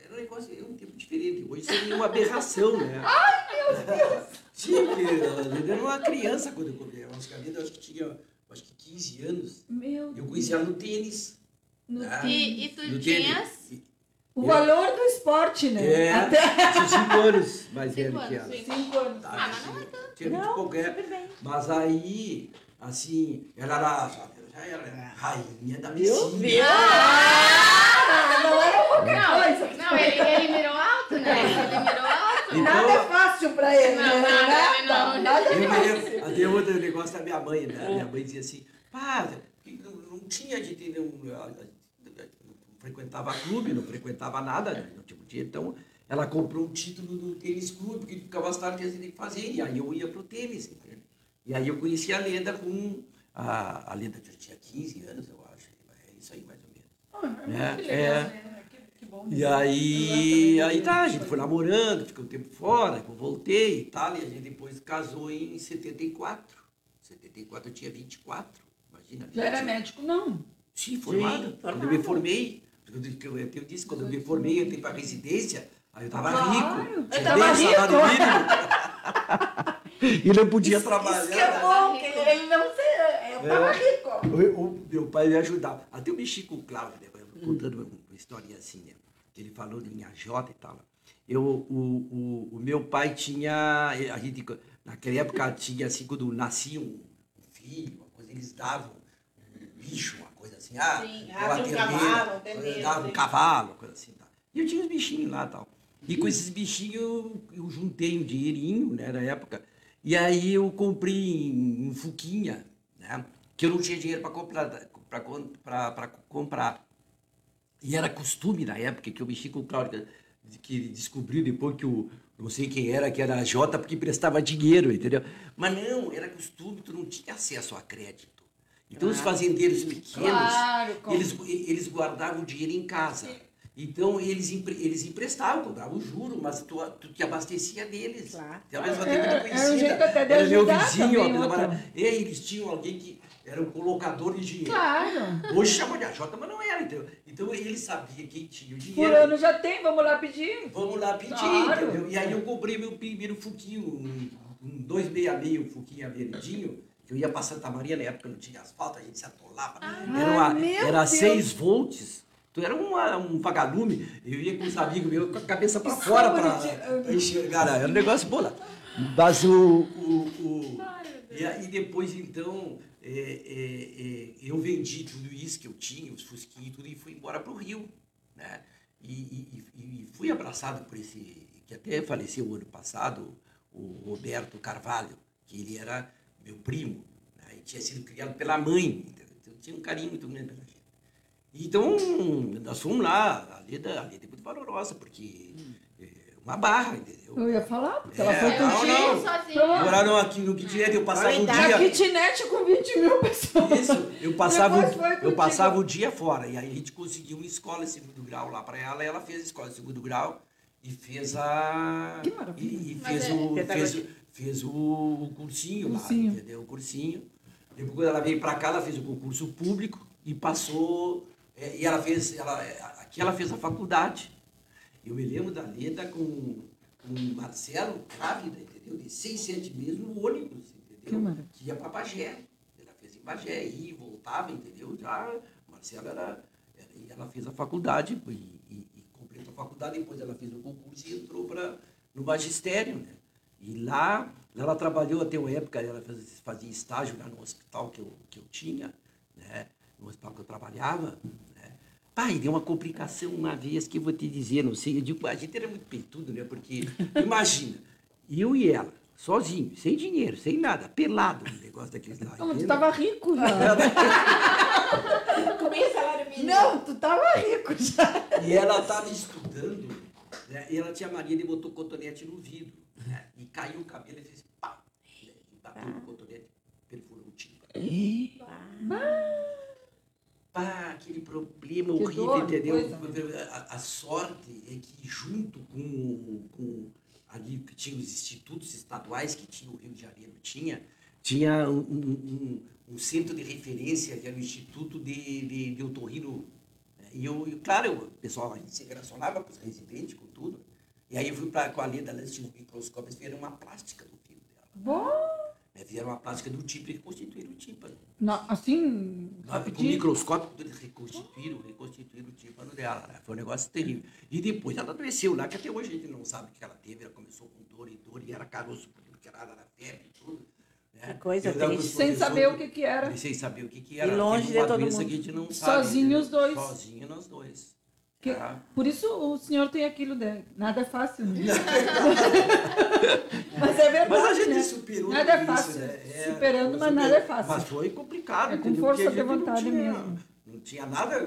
era um negócio, era um tempo diferente. Hoje seria uma aberração, né? Ai, meu Deus! Sim, porque a Leda era uma criança quando eu conheci. Eu acho que a Leda, eu acho que tinha acho que 15 anos. Meu Eu conheci ela no tênis. no né? E, e tu No tinhas. tênis. O valor do esporte, né? É, Até tinha 5 anos mais Cinco velho que ela. cinco anos. Tá, Ah, mas não é tinha- tinha muito pouco, é. super bem. Mas aí, assim, ela era, já era rainha da Viu? medicina. Viu? não era qualquer Não, coisa. não ele, ele mirou alto, né? Ele mirou alto. Então, Nada é fácil pra ele. Não, né? nada, não. nada é fácil. até outro negócio da minha mãe, né? Minha mãe dizia assim, pá, que não, não tinha de ter, não, não frequentava clube, não frequentava nada, né? não tinha dinheiro, então ela comprou um título no tênis clube, porque ficava as tardes de fazer, e aí eu ia pro tênis, entendeu? E aí eu conheci a Leda com, a, a Leda já tinha 15 anos, eu acho, é isso aí mais ou menos. né? Que É. legal, né? Que, que bom. E aí, aí tá, a gente foi namorando, ficou um tempo fora, eu voltei e tal, e a gente depois casou em 74. 74 eu tinha 24, imagina. Já era 20. médico? Não. Sim, formado. Sim, Quando eu formado. me formei, quando eu, eu, eu disse, quando eu me formei, eu entrei para residência, aí eu tava Claro, rico. eu tinha tava 10 rico. mínimo. e não podia trabalhar. Isso que é bom, que ele, ele não se... Eu tava rico. O, o meu pai me ajudava. Até eu mexi com o Cláudio, né, contando uma, uma historinha assim, né? Que ele falou de minha Jota e tal. Eu, o, o, o meu pai tinha. A gente, naquela época, tinha assim, quando nascia um filho, uma coisa, eles davam bicho, uma coisa assim. Ah, Sim, ah, um cavalo, terneiro, Dava um cavalo, uma coisa assim. Tá. E eu tinha uns bichinhos lá e tal. E com esses bichinhos eu, eu juntei um dinheirinho, né, na época. E aí eu comprei um Fuquinha, né? Que eu não tinha dinheiro para comprar, para comprar. E era costume na época que eu mexi com o Cláudio, que- descobriu depois que o não sei quem era, que era a Jota, porque emprestava dinheiro, entendeu? Mas não, era costume, tu não tinha acesso a crédito. Então os fazendeiros pequenos, Claro, como- eles, eles guardavam o dinheiro em casa. Então eles, empre- eles emprestavam, cobravam juro, mas tu, tu te abastecia deles. Claro. Tem uma É, era um conhecida. de Era meu vizinho, outra. mara- E eles tinham alguém que era um colocador de dinheiro. Claro. Hoje chamam de AJ, mas não era, entendeu? Então ele sabia quem tinha o Por dinheiro. ano já tem, vamos lá pedir. Vamos lá pedir, Claro. entendeu? E aí eu comprei meu primeiro fuquinho, um, um 266, um fuquinho verdinho, eu ia pra Santa Maria, na época não tinha asfalto, a gente se atolava. era uma, era Deus. 6 volts. Então era uma, um vagalume. Eu ia com os amigos meus com a cabeça pra fora pra, pra enxergar. Era um negócio bom lá. Mas o. o, o e aí depois, então, é, é, é, eu vendi tudo isso que eu tinha, os fusquinhos e tudo, e fui embora pro Rio. Né? E, e- e- e fui abraçado por esse, que até faleceu o ano passado, o Roberto Carvalho, que ele era meu primo, né? e tinha sido criado pela mãe, entendeu? Então, tinha um carinho muito grande pela gente. Então, nós fomos lá, a Leda, a Leda é muito valorosa, porque é uma barra, entendeu? Eu ia falar, porque É, ela foi contigo. não. sozinha. Moraram aqui no kitnet, eu passava o Olha a Na dia... kitnet com 20 mil pessoas. Isso, eu passava, o- eu passava o dia fora. E aí a gente conseguiu uma escola de segundo grau lá para ela. E ela fez a escola de segundo grau e fez a. Que maravilha. E, e fez, é- o, fez, o- fez o cursinho, Cursinho. lá, entendeu? O cursinho. Depois, quando ela veio para cá, ela fez o concurso público e passou. é, e ela fez. Ela, aqui ela fez a faculdade. Eu me lembro da Leda com, com o Marcelo, grávida, entendeu? De seis, sete meses no ônibus, entendeu? Que que ia para Bagé. Ela fez em Bagé, e voltava, entendeu? Já, Marcela era, era- e ela fez a faculdade e, e, e completou a faculdade, depois ela fez o concurso e entrou pra, no magistério, né? E lá, ela trabalhou até uma época, ela fazia, estágio lá no hospital que eu, que eu tinha, né? No hospital que eu trabalhava, né? Pai, deu uma complicação uma vez que eu vou te dizer, não sei, eu digo, a gente era muito peitudo, né? Porque, imagina, eu e ela, sozinho, sem dinheiro, sem nada, pelado no negócio daqueles lá. Não, mas tu tava rico já. Comia salário mínimo. Não, tu tava rico já. E ela estava estudando, né? e ela tinha mania de botou cotonete no vidro. né? Caiu o cabelo e fez pá! né? Bateu no cotonete, perfurou o tímpano. Pá, aquele problema Que horrível, dor, entendeu? coisa. A, a sorte é que junto com, com ali que tinha os institutos estaduais que tinha o Rio de Janeiro tinha, tinha um, um- um- um centro de referência que era o Instituto de, de, de Otorrino. né? E eu, eu, claro, eu- o pessoal a gente se relacionava com os residentes, com tudo. E aí eu fui para com a Leda, tinham um microscópio, eles fizeram uma plástica do filho dela. Bom, né? Fizeram uma plástica do tímpano e reconstituíram o tímpano. não, assim, Com rapidinho. microscópio, eles reconstituíram, reconstituíram o tímpano dela. né? Foi um negócio terrível. E depois ela adoeceu lá, que até hoje a gente não sabe o que ela teve. Ela começou com dor e dor, e era caroço, porque ela era febre e tudo. Né? Que coisa triste. Sem saber o que que era. Sem saber o que, que era. E longe de uma todo mundo. que a gente não sabe. Sozinho entendeu? os dois. Sozinho nós dois. Que- Tá? Por isso o senhor tem aquilo de nada é fácil. Né? mas é verdade, Mas a gente né? superou Nada é tudo isso, fácil. né? É, Superando, mas nada é fácil. Mas foi complicado. É com força de vontade não tinha, mesmo. Não tinha nada.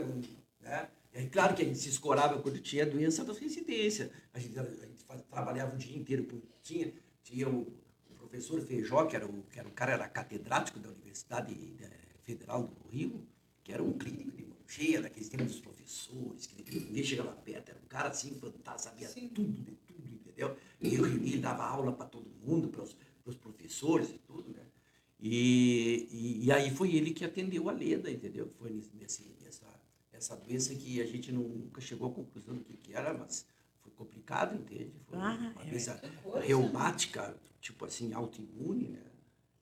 Né? É claro que a gente se escorava quando tinha doença das residências. A gente, a gente trabalhava o dia inteiro. Tinha, tinha o, o professor Feijó, que era o, que era o cara era catedrático da Universidade eh, Federal do Rio, que era um clínico de mão cheia, daqueles tempos dos professores, que ninguém chegava perto, era um cara assim, fantástico, sabia tudo de tudo, entendeu? E eu reunia, ele dava aula para todo mundo, para os professores e tudo, né? E, e, e aí foi ele que atendeu a Leda, entendeu? Foi nesse, nessa, essa doença que a gente nunca chegou à conclusão do que, que era, mas foi complicado, entende? Foi Ah, uma é. doença reumática, tipo assim, autoimune, né?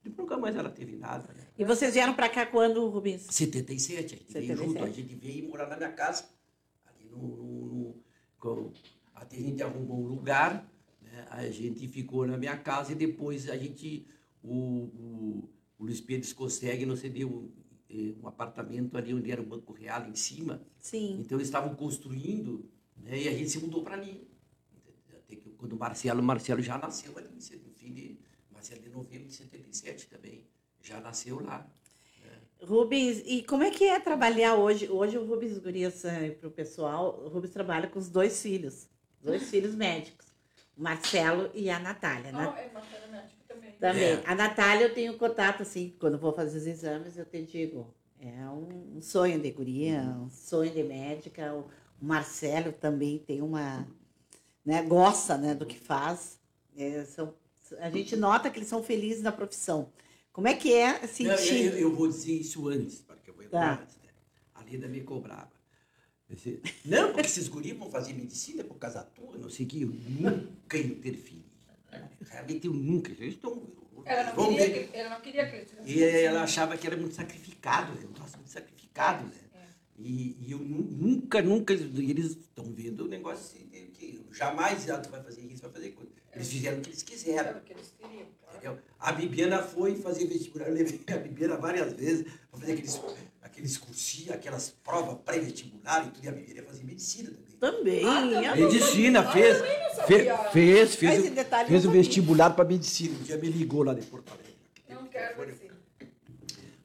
E nunca mais ela teve nada, né? E vocês vieram pra cá quando, Rubens? 77, a gente veio 77. junto, a gente veio morar na minha casa, ali no, no, no- até a gente arrumou um lugar, né? a gente ficou na minha casa e depois a gente, o, o, o Luiz Pedro Escossegue nos cedeu eh, um apartamento ali onde era o Banco Real em cima, Sim. então eles estavam construindo né? e a gente se mudou para ali. Até que quando o Marcelo, o Marcelo já nasceu ali, no fim de, Marcelo de novembro de 77 também, já nasceu lá. Rubens, e como é que é trabalhar hoje? Hoje o Rubens Gurias, para o pessoal, o Rubens trabalha com os dois filhos, dois filhos médicos, o Marcelo e a Natália. né? Não, é bacana médico também. Também. É. A Natália eu tenho contato, assim, quando vou fazer os exames, eu te digo, é um, um sonho de guria, um sonho de médica. O, o Marcelo também tem uma, né, gosta, né, do que faz. É, são, a gente nota que eles são felizes na profissão. Como é que é Não, sentir... eu, eu vou dizer isso antes, porque eu vou entrar Tá. antes. Né? A Leda me cobrava. Eu disse, não, porque esses guris vão fazer medicina por causa tua, não sei o que. Eu nunca interferi. Realmente eu nunca. Eles estão. Ela não, queria ver. que, ela não queria que E ela achava que era muito sacrificado, né? um troço muito sacrificado, né? E, e eu nu- nunca, nunca, eles estão vendo o negócio assim, que jamais tu vai fazer isso, vai fazer aquilo. Eles fizeram o que eles quiseram. Era o que eles queriam, claro. A Bibiana foi fazer vestibular, eu levei a Bibiana várias vezes para fazer aqueles, aqueles cursinhos, aquelas provas pré-vestibular e tudo, e a minha queria fazer medicina também. Também. Ah, também. Medicina, não fez, fez, fez, Esse o- fez o vestibular para medicina. Um dia me ligou lá de Porto Alegre. Não quero assim.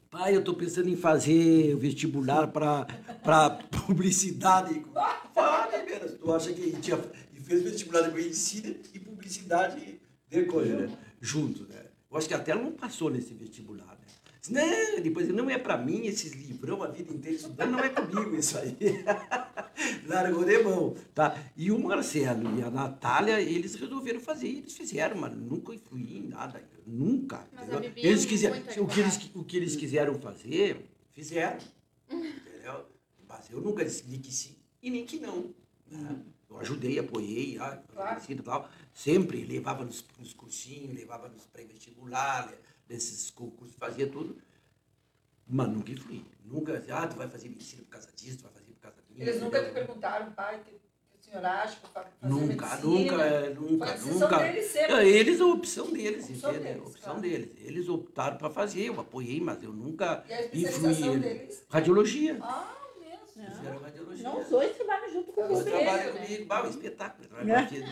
Pai, eu tô pensando em fazer o vestibular para publicidade. Fala, menos. Tu acha que tinha, e fez vestibular de medicina e publicidade de coisa, né? Junto, né? Eu acho que até ela não passou nesse vestibular, né? Disse, Não, depois não é para mim esses livrão a vida inteira estudando, não é comigo isso aí. Largou de mão, tá? E o Marcelo e a Natália, eles resolveram fazer, eles fizeram, mas nunca influí em nada, nunca. Mas Bibi é eles quiseram, o que eles, o que eles quiseram fazer, fizeram. Eu nunca disse que sim e nem que não. né? Eu ajudei, apoiei, ah, Claro. tal. Sempre levava nos, nos cursinhos, levava nos pré-vestibular, nesses concursos, fazia tudo. Mas nunca influí. Nunca, ah, tu vai fazer medicina por causa disso, tu vai fazer por causa disso. Eles nunca te perguntaram, pai, que que o senhor acha para fazer Nunca, medicina? nunca, é, nunca, a nunca. deles sempre. É, Eles, a opção deles, Opção entende? deles, a opção claro. deles. Eles optaram para fazer, eu apoiei, mas eu nunca E a influí. deles? Radiologia. Ah. Fizeram radiologia. Não, os dois trabalham junto com você. trabalham né? comigo, bah, um espetáculo. Radiologia do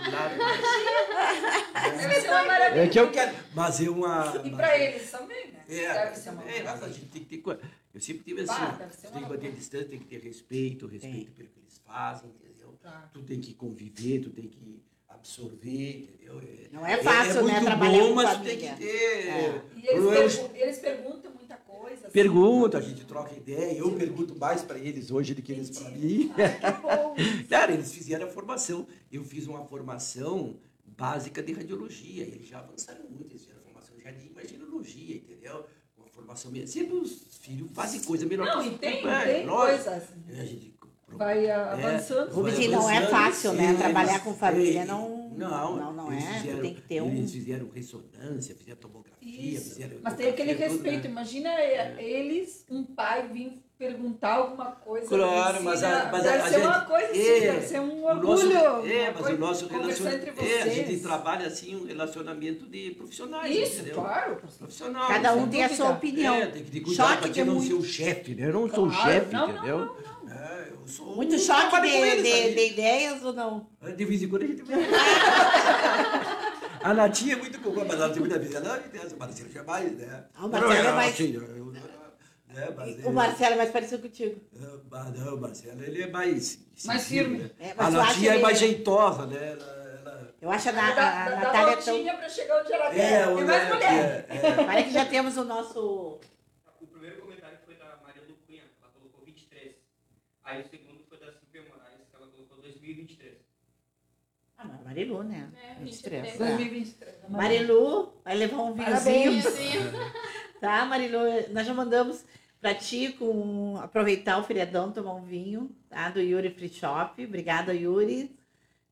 ser uma maravilha. É que eu quero. Mas é uma. E mas- para eles também, né? É, deve ser uma é, mas a gente tem que ter. Eu sempre tive assim, Bah, tem que loucura. distância, tem que ter respeito, respeito pelo que eles fazem, entendeu? Tá. Tu tem que conviver, tu tem que absorver, entendeu? É, Não é fácil, né, muito trabalhar bom, com mas tu família. tem que ter. É. E eles, Eu- pergun- eles perguntam muita Pergunta, a gente troca ideia, eu pergunto mais para eles hoje do que eles para mim. Ah. Cara, eles fizeram a formação. Eu fiz uma formação básica de radiologia. Eles já avançaram muito, eles fizeram a formação já de imaginologia, entendeu? Uma formação mesmo. Sempre os filhos fazem coisa melhor Não, que e os tem, tem coisas. A gente Vai ah, É, avançando. Rubens, vai e não é fácil, né? Trabalhar com família é, não- Não, não, não é. Fizeram, tem que ter um- Eles fizeram ressonância, fizeram tomografia, Isso. fizeram. Mas tem aquele respeito. né? Imagina eh, eles, um pai, vir perguntar alguma coisa. Claro, mas a- mas deve a ser uma gente- coisa assim, é, deve ser um O orgulho. nosso, é, mas o nosso relacionamento. É, a gente trabalha assim um relacionamento de profissionais. Isso, entendeu? claro. Profissional. Cada um tem a sua opinião. É, tem que ter cuidado Choque para que não muito- ser o chefe, né? Eu não sou o Claro, chefe, não, não, entendeu? É, eu sou Muito choque de, eles de- de ideias ou não? De vez em quando a gente vai. A Natinha é muito boa, mas ela tem muita vida. Ela tem essa Marcelo jamais, né? Ah, o Marcelo é Não, mais- assim, eu- eu- né, mas O ele- Marcelo é mais parecido contigo. Ah, mas Não, o Marcelo, ele é mais. Mais firme. né? É, mas a Natinha é ele- mais jeitosa, né? Ela, ela- Eu acho a, a, da, a da Natália tão. para chegar onde ela É, quer. o É mais mulher. é, é. Parece que já temos o nosso. O primeiro comentário foi da Maria do Cunha, que ela colocou 23. Aí o segundo foi da Silvia Moraes, que ela colocou 2023. Ah, mas Marilu, né? É, 23. 23. É. 2023. Marilu, vai levar um vinhozinho. Tá, Marilu? Nós já mandamos pra ti com, aproveitar o feriadão, tomar um vinho, tá? Do Yuri Free Shop. Obrigada, Yuri.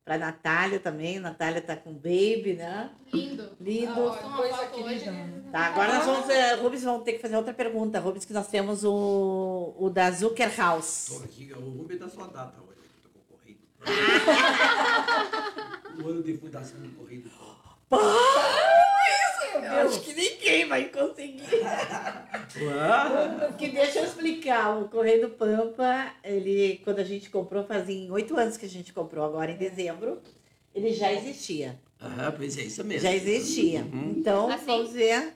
Pra Natália também. Natália tá com baby, né? Lindo. Lindo. Ah, ó, uma Coisa foto hoje. querida. Tá, agora nós vamos. eh, Rubens, vamos ter que fazer outra pergunta. Rubens, que nós temos o, o da Zucker House. Tô aqui, o Rubem da sua data hoje, tô concorrendo. o ano de fundação do Correio do Eu acho que ninguém vai conseguir. Que deixa eu explicar. O Correio do Pampa, ele, quando a gente comprou, fazia oito anos que a gente comprou, agora em dezembro, ele já existia. Ah, pois é, isso mesmo. Já existia. Uhum. Então, Assim? vamos ver.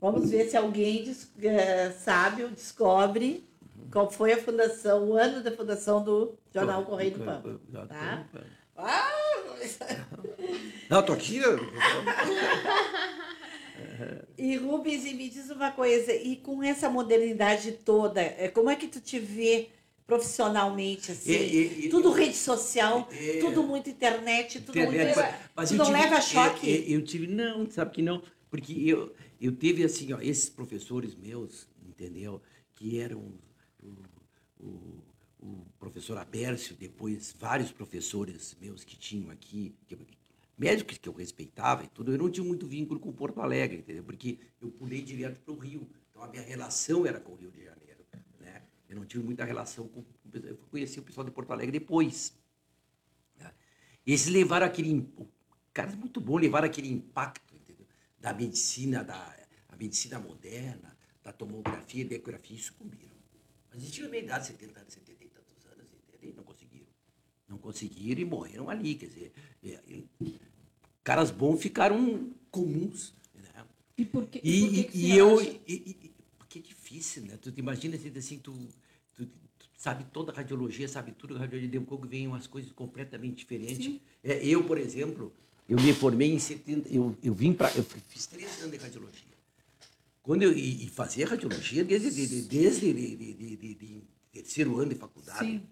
Vamos ver se alguém des- eh, sabe ou descobre qual foi a fundação, o ano da fundação do jornal Correio do Pampa. Tá? Não, tô aqui. eu- E Rubens, e me diz uma coisa, e com essa modernidade toda, eh, como é que tu te vê profissionalmente assim? E- e- e- tudo rede social, É. tudo muito internet, tudo Internet, muito. mas- mas tu eu não tive- leva é, choque? é, Eu, tive, não, sabe que não, porque eu, eu teve assim, ó, esses professores meus, entendeu, que eram o, o, o professor Abércio, depois vários professores meus que tinham aqui, que, médicos que eu respeitava e tudo, eu não tinha muito vínculo com Porto Alegre, entendeu? Porque eu pulei direto para o Rio, então a minha relação era com o Rio de Janeiro, né? Eu não tive muita relação com, eu conheci o pessoal de Porto Alegre depois. né? Eles levaram aquele. o Caras muito bom, levaram aquele impacto entendeu? da medicina, da a medicina moderna, da tomografia e da ecografia e sucumbiram. Mas eles tinham a minha idade, 70 anos, 70 e tantos anos, entendeu? E não conseguiram. Não conseguiram e morreram ali, quer dizer, é, é, caras bons ficaram comuns, né? E por que, E, por que que e eu. E, e- porque é difícil, né? Tu imagina assim, assim tu, tu- tu sabe toda a radiologia, sabe tudo, a radiologia de pouco vem umas coisas completamente diferentes. É, eu, por exemplo, eu me formei em 70. Eu, eu vim para. Eu fiz três anos de radiologia. Quando eu, e, e fazia radiologia desde, de, de- desde de, de, de- de- de terceiro ano de faculdade. Sim.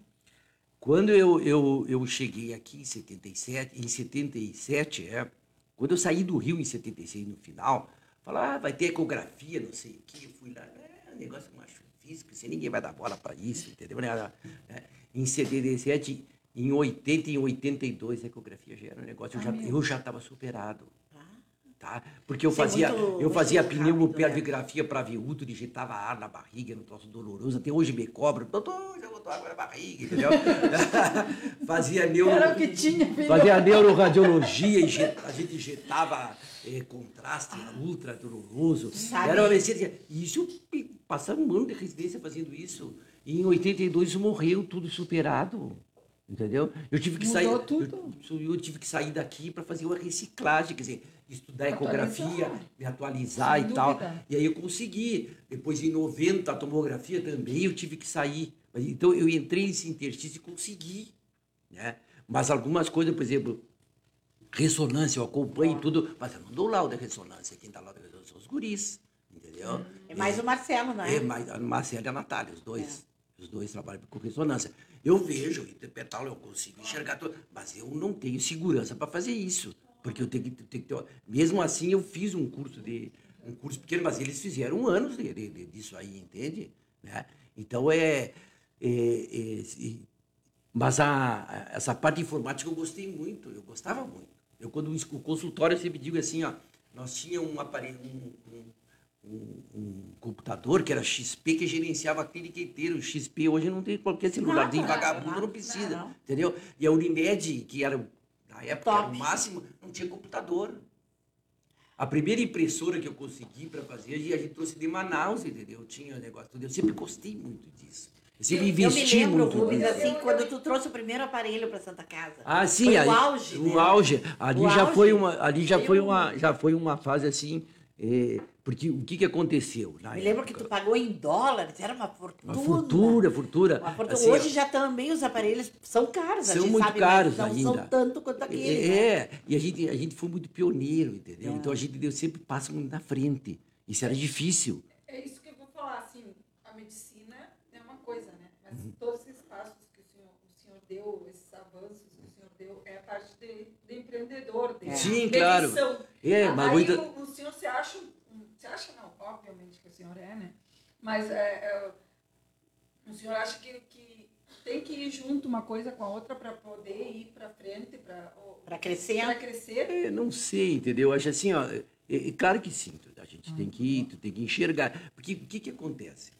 Quando eu, eu, eu cheguei aqui em 77, em 77, é, quando eu saí do Rio em 76 no final, falaram, ah, vai ter ecografia, não sei o quê. Eu fui lá, é um negócio mais físico, ninguém vai dar bola para isso, entendeu? Né? É, Em 77, em 80 e em 82, a ecografia já era um negócio, eu já eu já estava superado. Tá? Porque eu Isso é fazia, muito- eu fazia muito pneu rápido, né? para viúto, digitava ar na barriga, era um troço doloroso. Até hoje me cobram, doutor, já botou água na barriga, entendeu? fazia neuro... Era o que tinha, filho. Fazia neuroradiologia, a gente injetava eh, contraste ultra doloroso. Sabe- Era uma. E isso, passamos um ano de residência fazendo isso. E em 82 isso morreu, tudo superado. Entendeu? Eu tive que Mudou sair. tudo. Eu, eu tive que sair daqui para fazer uma reciclagem, quer dizer, estudar Atualizar. ecografia, me atualizar Sem e tal. dúvida. E aí eu consegui. Depois, em 90, a tomografia também, eu tive que sair. Mas, Então, eu entrei nesse interstício e consegui. Né? Mas algumas coisas, por exemplo, ressonância, eu acompanho tudo, mas eu não dou laudo de ressonância. Quem dá laudo de ressonância são os guris. Entendeu? É mais o Marcelo, não é? É, mas a Marcela e a Natália, os dois. Os dois trabalham com ressonância. Eu vejo, interpretar, eu consigo enxergar tudo, mas eu não tenho segurança para fazer isso. Porque eu tenho que, tenho que ter. Mesmo assim, eu fiz um curso de. Um curso pequeno, mas eles fizeram anos de, de- de- disso aí, entende? Né? Então é. é- é- e- mas a, a- essa parte informática eu gostei muito, eu gostava muito. Eu, quando o consultório, eu sempre digo assim, ó, nós tínhamos um aparelho, um, um- um, computador que era XP que gerenciava a clínica inteira. O XP hoje não tem qualquer celularzinho Nada, vagabundo, nada, não precisa, não. entendeu? E a Unimed, que era na época era o máximo, não tinha computador. A primeira impressora que eu consegui para fazer, a gente trouxe de Manaus, entendeu? Eu tinha negócio tudo. Eu sempre gostei muito disso. Eu sempre Eu, eu me investi lembro, muito Rubens, assim, quando tu trouxe o primeiro aparelho para Santa Casa. Ah, sim, Foi aí, o auge, o né? auge. Ali O já auge. foi uma, ali já Foi um- uma, já foi uma fase assim, eh, porque o que que aconteceu? Na Me lembro que tu pagou em dólares, era uma fortuna. uma fortuna, fortuna. Uma fortuna. Assim, Hoje já também os aparelhos são caros, a São gente muito sabe, caros mas não ainda. são tanto quanto aquele. né? É, e a gente, a gente foi muito pioneiro, entendeu? Então a gente deu sempre passa muito na frente. Isso era difícil. É isso que eu vou falar, assim, a medicina é uma coisa, né? Mas Uhum. todos esses passos que o senhor, o senhor deu, esses avanços que o senhor deu, é a parte de, de empreendedor, de, Sim, claro. missão. É, mas Aí muita- o, o senhor se acha, um- acha não, obviamente que o senhor é, né? Mas é, é, o senhor acha que, que tem que ir junto uma coisa com a outra para poder ir para frente, para Para crescer. para crescer? É, não sei, entendeu? Acho assim, ó, é, é claro que sim, a gente tem que ir, tu tem que enxergar. Porque o que, que acontece?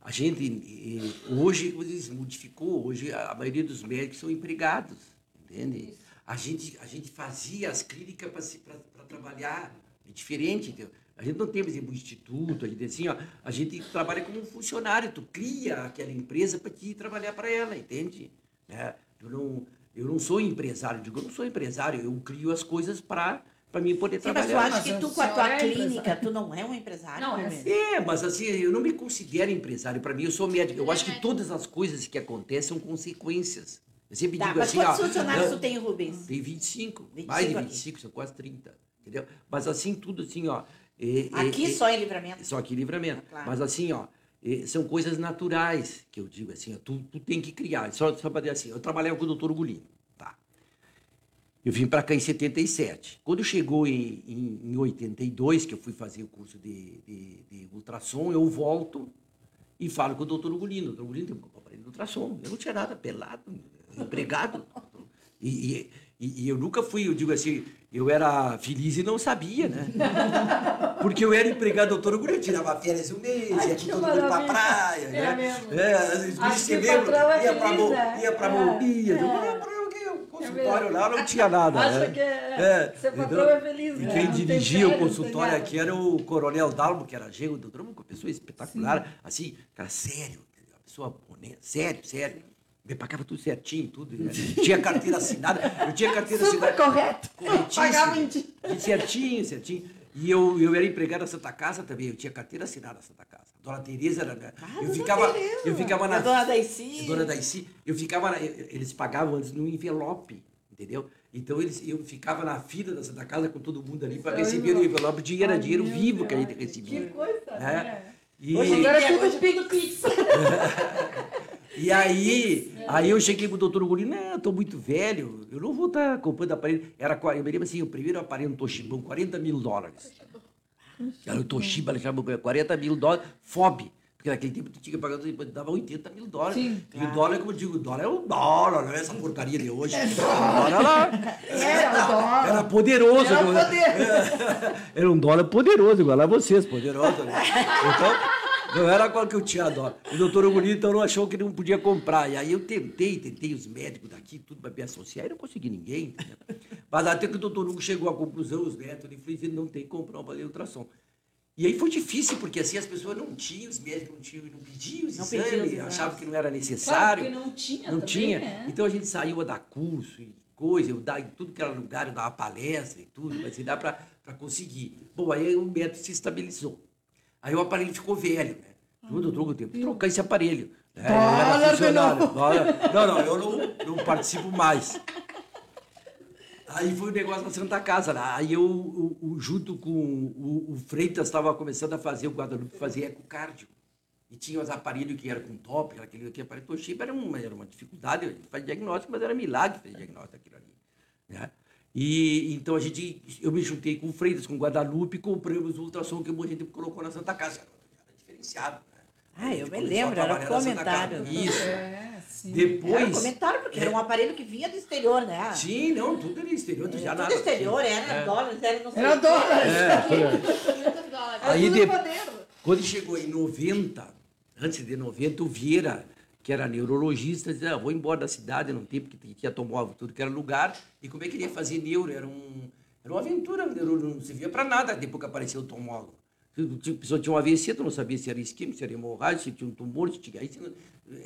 A gente, eh, hoje, diz, modificou, hoje a a maioria dos médicos são empregados, entende? A gente, a gente fazia as clínicas para trabalhar, é diferente, entendeu? A gente não tem, por exemplo, um instituto, a gente assim, ó, a gente trabalha como um funcionário, tu cria aquela empresa para te trabalhar para ela, entende? Né? Eu, não, eu não sou empresário, digo, eu não sou empresário, eu crio as coisas para para mim poder Sim, mas tu trabalhar. acha Mas que tu, com a tua é clínica, empresário. tu não é um empresário? Não, é Rubens? É, mas assim, eu não me considero empresário. Para mim, eu sou médico. Eu acho que todas as coisas que acontecem são consequências. Eu sempre Tá, digo mas assim, quantos ó, funcionários tu tem, Rubens? Tem 25, 25 mais de aqui. 25, são quase 30. Entendeu? Mas assim, tudo assim, ó. É- Aqui é- só em livramento. só que livramento. Ah, claro. Mas assim, ó, são coisas naturais que eu digo assim, ó, tu, tu tem que criar. Só, só para dizer assim, eu trabalhava com o doutor Ugolino, tá? Eu vim para cá em 77. Quando chegou em, em, em 82, que eu fui fazer o curso de, de, de ultrassom, eu volto e falo com o doutor Ugolino. O doutor Ugolino tem um aparelho de ultrassom. Eu não tinha nada, pelado, empregado. E, e, e- e eu nunca fui, eu digo assim, eu era feliz e não sabia, né? Porque eu era empregado do doutor Ugolino, eu tirava férias um mês, Ai, ia com todo mundo pra praia, É né? mesmo. É, Acho que lembra? é ia pra, feliz, Mo- né? ia pra É, Mobias, eu é. pra o consultório lá, não tinha nada. Acha né? que é- ser patrão é feliz, E né? quem dirigia o consultório aqui era o Coronel Dalmo, que era genro do doutor, uma pessoa espetacular, assim, cara sério, uma pessoa sério, sério. Me pagava tudo certinho, tudo. né? Tinha carteira assinada. Eu tinha carteira Super assinada. correto. Corretíssimo. Pagava em dia. Certinho, certinho. E eu, eu era empregado da Santa Casa também, eu tinha carteira assinada da Santa Casa. A dona Tereza era. minha- eu, dona ficava, Tereza. eu ficava na. A dona Daici. A dona Daici. Eu ficava. na- eles pagavam antes no envelope, entendeu? Então eles, eu ficava na fila da Santa Casa com todo mundo ali para receber o envelope. Dinheiro era dinheiro vivo que a Deus, gente Que recebia. coisa, É. né? E, Hoje Agora é tudo Big Pix. e aí, aí eu cheguei pro doutor Guri, não, eu tô muito velho, eu não vou estar comprando aparelho. Era, eu me lembro assim, o primeiro aparelho no Toshiba, 40 mil dólares. Era o Toshiba, chamava 40 mil dólares, FOB. Porque naquele tempo tu tinha que pagar, dava 80 mil dólares. Sim, e o dólar, como eu digo, o dólar é o dólar, não é essa porcaria de hoje. O dólar lá, Era o dólar. era poderoso. Era agora. poder. Era um dólar poderoso, igual a vocês, poderoso. Né? Então, não era qual que eu tinha dólar. O doutor Ogoni, então, não achou que não podia comprar. E aí eu tentei, tentei os médicos daqui, tudo para me associar, e não consegui ninguém. entendeu? Mas até que o doutor Hugo chegou à conclusão, os médicos, ele falou, não tem que comprar um aparelho ultrassom. E aí foi difícil, porque assim as pessoas não tinham, os médicos não tinham, não pediam os Não pediam os exames, exames. achavam que não era Claro, necessário. porque não tinha Não também, tinha. né? Então a gente saiu a dar curso e coisa, eu dava, em tudo que era lugar, eu dava palestra e tudo, mas dá para conseguir. Bom, aí o método se estabilizou. Aí o aparelho ficou velho, né? Tudo, troco tempo. Trocar esse aparelho. Né? Eu era funcionário. Dólar. Não, não, eu não, não participo mais. Aí foi o negócio na Santa Casa. Lá. Aí eu, o- junto com o, o Freitas, estava começando a fazer, o Guadalupe fazia ecocardio. E tinha os aparelhos que eram com top, aquele, aquele aparelho Toshiba era uma, era uma dificuldade, gente faz diagnóstico, mas era milagre fazer diagnóstico daquilo ali. Né? E então a gente, eu me juntei com o Freitas, com o Guadalupe, e compramos o ultrassom que a gente colocou na Santa Casa. Era, era diferenciado. né? Ah, eu me lembro, era comentário. Isso. É, sim. Era um Depois. comentário, porque era um aparelho que vinha do exterior, né? Sim, não, tudo era exterior, tu já Tudo nada. exterior, era É. dólares, era não sei Era o quê. dólar. É, era. Dólares. Aí de-. Quando chegou em 90, antes de 90, o Vieira, que era neurologista, dizia, ah, vou embora da cidade, não tem porque tinha automóvel, tudo que era lugar. E como é que ele ia fazer neuro? Era, um, era uma aventura, neuro não servia para nada depois que apareceu o. Se a pessoa tinha um AVC, tu não sabia se era isquêmico, se era hemorrágico, se tinha um tumor, se tinha... Aí, não-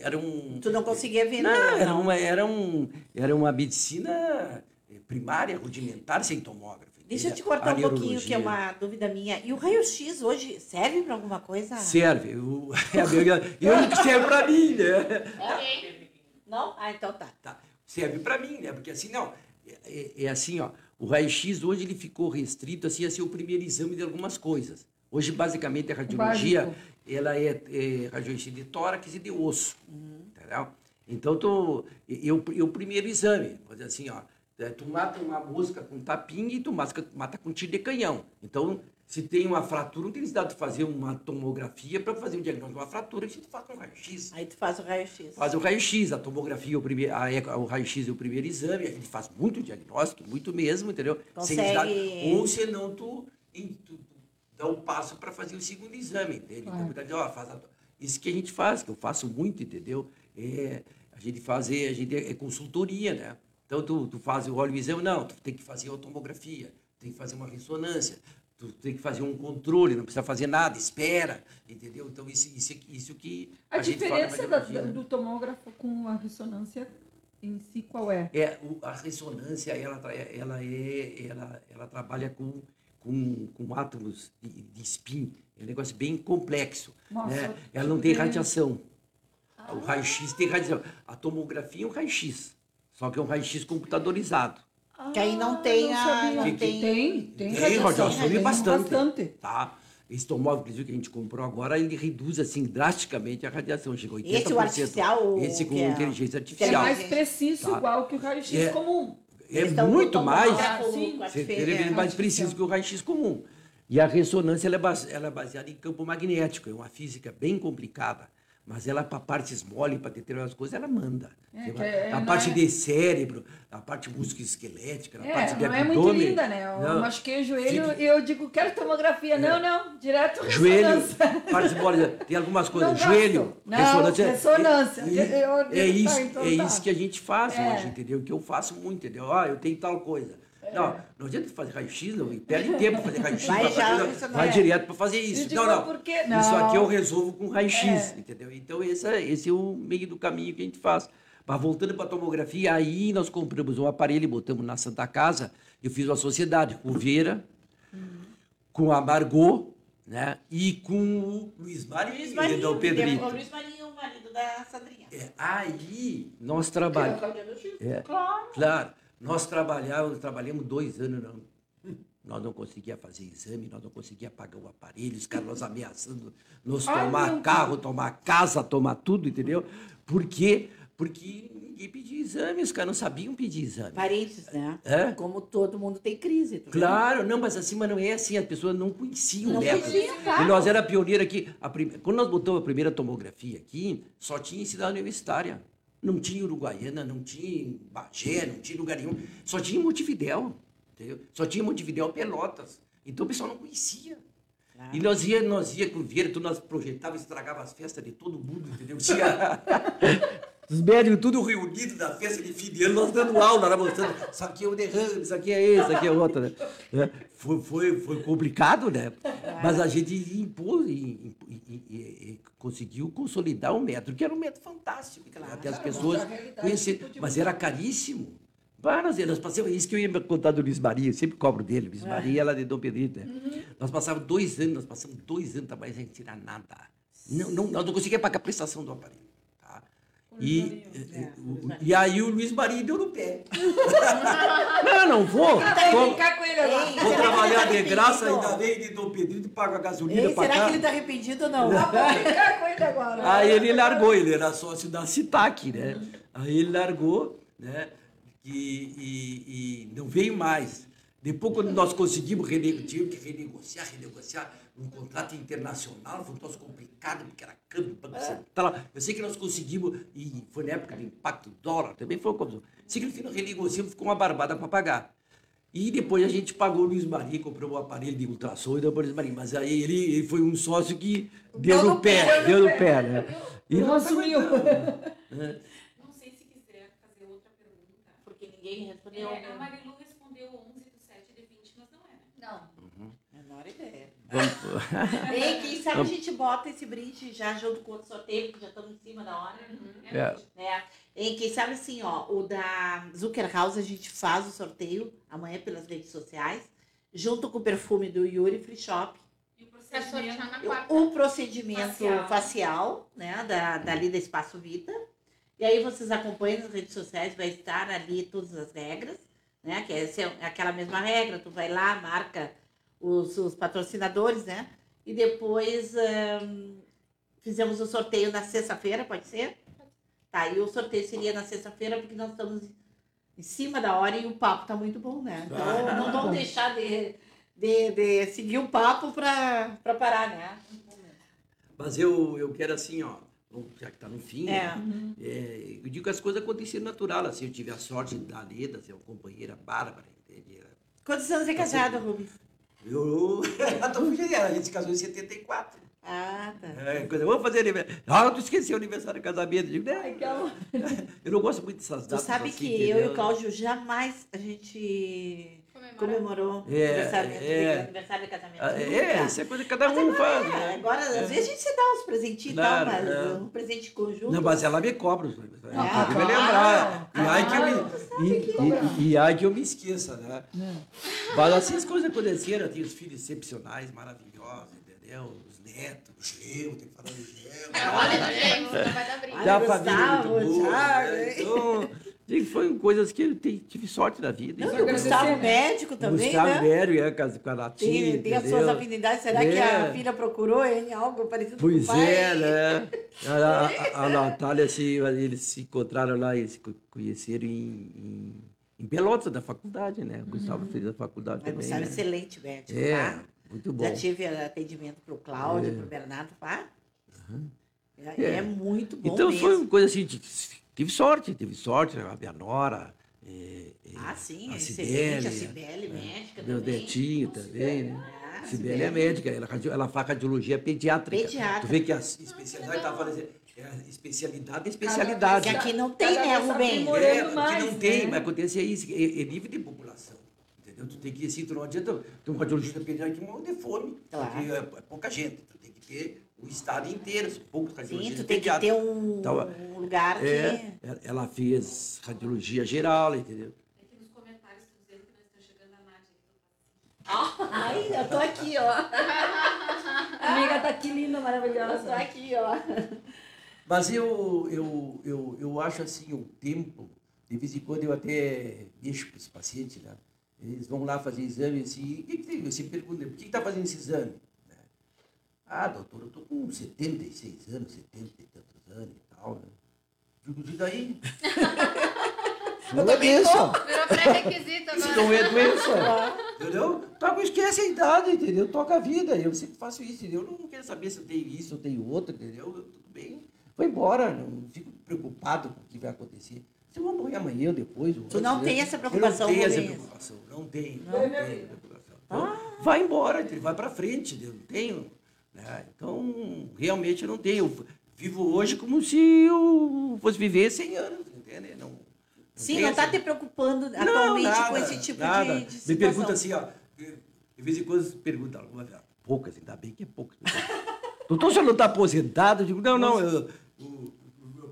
era um... Tu não conseguia vender, Não, era não. uma, era, um, era uma medicina eh, primária, rudimentar, sem tomógrafo. Deixa eu te cortar um pouquinho, que é uma dúvida minha. E o raio-x hoje serve para alguma coisa? Serve. O, é a minha- eu que serve para mim, né? Ok. Não? Ah, então tá. Tá. Serve para mim, né? Porque assim, não. É, é- é assim, ó. O raio-x hoje ele ficou restrito assim, a ser o primeiro exame de algumas coisas. Hoje, basicamente, a radiologia Básico. ela é, é radiologia de tórax e de osso. Uhum. Entendeu? Então, tô, eu, eu o primeiro exame, vou dizer assim, ó. É, Tu mata uma mosca com tapinha e tu mata, mata com tiro de canhão. Então, se tem uma fratura, não tem necessidade de fazer uma tomografia para fazer o diagnóstico de uma fratura, a gente faz com raio-x. Aí tu faz o raio-x. Faz o raio-x, a tomografia, o, primeiro, a eco- o raio-x é o primeiro exame, a gente faz muito diagnóstico, muito mesmo, entendeu? Sem Consegue- necessidade- Ou senão tu, tu, tu dá o passo para fazer o segundo exame, entende? Então, Claro. muita gente, ó, faz a- isso que a gente faz, que eu faço muito, entendeu? É, a gente faz, é, a gente é, é consultoria, né? Então, tu, tu faz o óleo exame, não, tu tem que fazer a tomografia, tem que fazer uma ressonância, tu tem que fazer um controle, não precisa fazer nada, espera, entendeu? Então, isso, isso, isso que A, na diferença da- né? do tomógrafo com a ressonância em si qual é? É, a ressonância, ela, ela, é, ela, ela trabalha com, com, com átomos de, de spin. É um negócio bem complexo. Nossa, né? Ela não tem radiação. O raio-x tem radiação. A tomografia é um raio-x, só que é um raio-x computadorizado. Que aí não Ah, tem não a- não tem, tem- tem, tem, Tem radiação e tem bastante. bastante. Tá? Esse tomógrafo, inclusive, que a gente comprou agora, ele reduz assim drasticamente a radiação. Chegou a 80%. Esse, o artificial, Esse com que é- inteligência Que é artificial. mais preciso, Tá. igual que o raio-x É. comum. É Eles muito mais. tomógrafo Sim. com a Você diferença. teria ele mais artificial. preciso que o raio-x comum. E a ressonância ela é, base- ela é baseada em campo magnético, é uma física bem complicada. Mas ela, para partes mole, para determinadas coisas, ela manda. É, vai- é- a parte é- de cérebro, a parte musculoesquelética, a parte É, de não é muito abdômen. linda, né? Eu Não. machuquei o joelho e eu digo, quero tomografia. Não, não, direto Joelho, partes mole, tem algumas coisas. Não Joelho. Não, ressonância. ressonância. E- Eu- eu- é isso, tá, então é tá. isso que a gente faz É. hoje, entendeu? Que eu faço muito, entendeu? Ah, eu tenho tal coisa. Não, não adianta fazer raio-x, não. e Perde tempo fazer raio-x. Vai fazer- não vai é. direto para fazer isso. digo, Não, não. por quê? Isso Não. aqui eu resolvo com raio-x, entendeu? Então esse é, esse é o meio do caminho que a gente faz. Mas voltando para a tomografia, aí nós compramos um aparelho e botamos na Santa Casa. Eu fiz uma sociedade com o Vera, com a Margot, né? E com o Luiz Marinho, Luiz e Marinho, o que é Pedrito. o Luiz Marinho, o marido da Sandrinha. É, aí nós trabalhamos. É, claro. Nós trabalhávamos, trabalhamos dois anos, não. Nós não conseguíamos fazer exame, nós não conseguíamos pagar o aparelho, os caras nos ameaçando nos Ai, tomar carro, tomar casa, tomar tudo, entendeu? Por quê? Porque ninguém pedia exame, os caras não sabiam pedir exame. Parentes, né? É? Como todo mundo tem crise. tu Claro, não, mas assim, mas não é assim, as pessoas não conheciam Não o conheciam, claro. E nós era pioneiro aqui. Prim- Quando nós botamos a primeira tomografia aqui, só tinha em cidade universitária. Não tinha Uruguaiana, não tinha Bagé, não tinha lugar nenhum. Só tinha Montevidéu, entendeu? Só tinha Montevidéu Pelotas. Então o pessoal não conhecia. Claro. E nós ia, nós ia com o Vieira, nós projetava, estragava as festas de todo mundo, entendeu? Tinha os médicos tudo reunidos na festa de fim de ano, nós dando aula, né, mostrando, isso aqui é o derrame, isso aqui é esse, isso aqui é outro, né? É, Foi, foi, foi complicado, né? Mas a gente impôs e, e- e- e conseguiu consolidar o método, que era um método fantástico, Claro. até as pessoas tipo de mas era caríssimo. Para, nós, nós passamos, isso que eu ia contar do Luiz Maria, eu sempre cobro dele, Luiz Maria, ela de Dom Pedrito, né? Nós passávamos dois anos, nós passamos dois anos trabalhando sem tirar nada. Não, não, nós não conseguíamos pagar a prestação do aparelho. Tá? E, É, o- e aí o Luiz Maria deu no pé. não, não vou. Que Vou, ficar com ele agora. Ei, vou que trabalhar ele de tá graça, ainda vem de Dom Pedrito, paga a gasolina Ei, para será cá. que ele tá arrependido ou não? Vou ficar com ele agora. Aí ele largou, ele era sócio da Citac, né? Aí ele largou, né? E, e- e não veio mais. Depois, quando nós conseguimos tivemos que renegociar, renegociar um contrato internacional, foi um troço complicado, porque era câmbio, Banco Central. Eu sei que nós conseguimos, e foi na época do impacto do dólar, também foi uma coisa. Sei que no fim nós renegociamos, ficou uma barbada para pagar. E depois a gente pagou o Luiz Maria, comprou um aparelho de ultrassom e deu para o Luiz Maria. Mas aí ele, ele foi um sócio que deu, no pé, deu no pé, né? E Não nós assumiu. Não sei se quiser fazer outra pergunta. Porque ninguém respondeu. É, a Marilu respondeu 11 do 7 de 20, mas não é, né? Não. Menor ideia. Vamos- Ei, quem sabe a gente bota esse brinde já junto com o outro sorteio, que já estamos em cima da hora. É. Né? E quem sabe assim, ó, o da Zucker House a gente faz o sorteio amanhã pelas redes sociais, junto com o perfume do Yuri Free Shop. E o procedimento. o procedimento facial, Facial. né, da, dali da Espaço Vita. E aí vocês acompanham nas redes sociais, vai estar ali todas as regras, né? Que é essa é aquela mesma regra, tu vai lá, marca os, os patrocinadores, né? E depois ahn, fizemos o sorteio na sexta-feira, pode ser? Tá, e o sorteio seria na sexta-feira, porque nós estamos em cima da hora e o papo tá muito bom, né? Então Ah, não vamos deixar de, de, de seguir o papo para parar, né? Mas eu, eu quero assim, ó, já que está no fim, É. né? É, eu digo que as coisas aconteceram natural, assim, eu tive a sorte da Leda, ser uma companheira bárbara, entende? Quantos anos é casado, Rubens? Eu, eu tô fugindo dela, a gente se casou em 74. Ah, tá. É, coisa, vamos fazer aniversário. Ah, tu esqueceu o aniversário do casamento. Eu, digo, né? eu não gosto muito dessas Tu datas. sabe assim, que eu e o Cláudio jamais a gente. Comemorou É, aniversário, é. aniversário de casamento. Ah, É, Nunca. isso é coisa que cada Mas um agora, faz. é, né? agora, É. às vezes a gente se dá uns presentinhos Claro, e tal, mas é. um presente conjunto. Não, mas ela me cobra os noivos. Ah, Ela vai claro, lembrar. E ai que eu claro, me, e, e, e ai que eu me esqueça, né? Mas assim as coisas aconteceram. Eu tenho os filhos excepcionais, maravilhosos, entendeu? Os netos, o Geu, tem que falar do Geu. Olha, gente, não vai dar briga. Da Gustavo, família muito boa. Né? Então, foi coisas que eu te- tive sorte na vida. Não, e o? Gustavo médico também, Gustavo né? Mério, é, com a- com a Latinha, Tem, tem as suas afinidades. Será que É. a filha procurou em algo parecido com Pois o pai? é, né? A, a, a Natália, se, eles se encontraram lá, eles se co- conheceram em, em, em Pelotas, da faculdade, né? O Gustavo fez a faculdade Mas também. Gustavo é né? excelente médico, É, tá? muito bom. Já tive atendimento pro Cláudio, É. pro Bernardo, pá. É, é muito bom Então mesmo. foi uma coisa assim, de- tive sorte, tive sorte, a minha nora, é, é, Ah, sim, a é excelente. A Cibele, Cibele, médica meu também. netinho também, né? Ah, Cibele é médica, ela, ela faz radiologia pediátrica. Pediatra. Tu vê que a especialidade, tá falando assim, é especialidade é especialidade. Que aqui não tem, né, tá Rubem? É, porque mais, não tem, né? mas acontece é isso, é, é nível de população. entendeu? Tu tem que, assim, tu não adianta, tu um radiologista pediátrico que morre de fome, Claro. porque é, é pouca gente, tu tem que ter o estado inteiro, poucos Sim, radiologistas tu tem que ter um, Então, um lugar que... É, ela- ela fez radiologia geral, entendeu? Aqui nos comentários estão dizendo que nós estamos chegando a Nádia. Ai, eu tô aqui, ó. Amiga, tá aqui linda, Eu tô maravilhosa. aqui, ó. Mas eu, eu, eu, eu acho assim, o tempo, de vez em quando eu até deixo para os pacientes, né? Eles vão lá fazer exame assim, o que, que tem? Eu sempre pergunto, por que está fazendo esse exame? Né? Ah, doutor, eu estou com 76 anos, 70 e tantos anos e tal, né? Digo, e daí? Não é doença. Virou pré-requisito Isso agora. não é doença. Entendeu? Toca, esquece a idade, entendeu? Toca a vida. Eu sempre faço isso, entendeu? Eu não quero saber se eu tenho isso ou tenho outro, entendeu? Tudo bem. Vou embora, não fico preocupado com o que vai acontecer. Se eu vou morrer amanhã ou depois. Tu não antes, tem né? essa preocupação, Eu não tenho essa preocupação. Não tenho. Não? Não, tenho preocupação. Então, vai embora, entendeu? vai para frente, entendeu? Não tenho. Né? Então, realmente eu não tenho. Eu vivo hoje como se eu fosse viver 100 anos, entende? Não, não Sim, não tá essa- te preocupando não, atualmente com nada, esse tipo nada. de, de Me situação. pergunta assim, ó. De vez em quando se pergunta, alguma vez, poucas, ainda bem que é poucas. Doutor, o senhor não está aposentado? Eu digo, não, não, eu, eu, eu,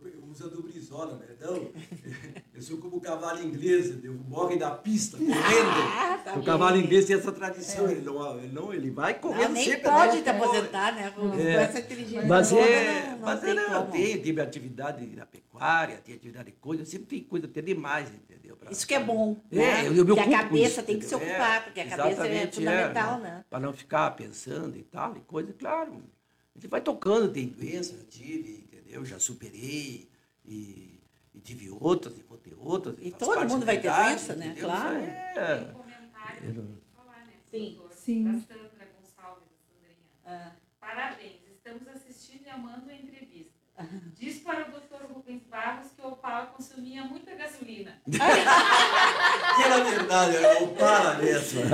eu uso a do Brizola, né? Então, eu sou como o cavalo inglês, eu morre da pista, correndo. tá o cavalo inglês tem essa tradição, ele, não, ele, não, ele vai correndo Não, nem sempre. pode né? te aposentar, né? Com, com É. essa inteligência. Mas é, não, não mas tem é, não, como. tem, tive atividade na pecuária, tem atividade de coisa, sempre tem coisa até demais, entendeu? Pra- Isso que é bom. É, né? eu, eu me Porque a ocupo com cabeça isso, tem que se entendeu? ocupar, É, porque a cabeça é fundamental, né? Para não ficar pensando e tal, e coisa, claro. A gente vai tocando, tem doença, eu tive, entendeu? Já superei, e, e tive outras, outras. E todo mundo vai ter idade, doença, né? entendeu? Claro. É. Tem comentário que eu vou falar, né? Sim. Sim. Da Sandra Gonçalves, da Sandrinha. Ah. Parabéns, estamos assistindo e amando a entrevista. Diz para o doutor Rubens Barros que o Opala consumia muita gasolina. Que era verdade, eu para nessa.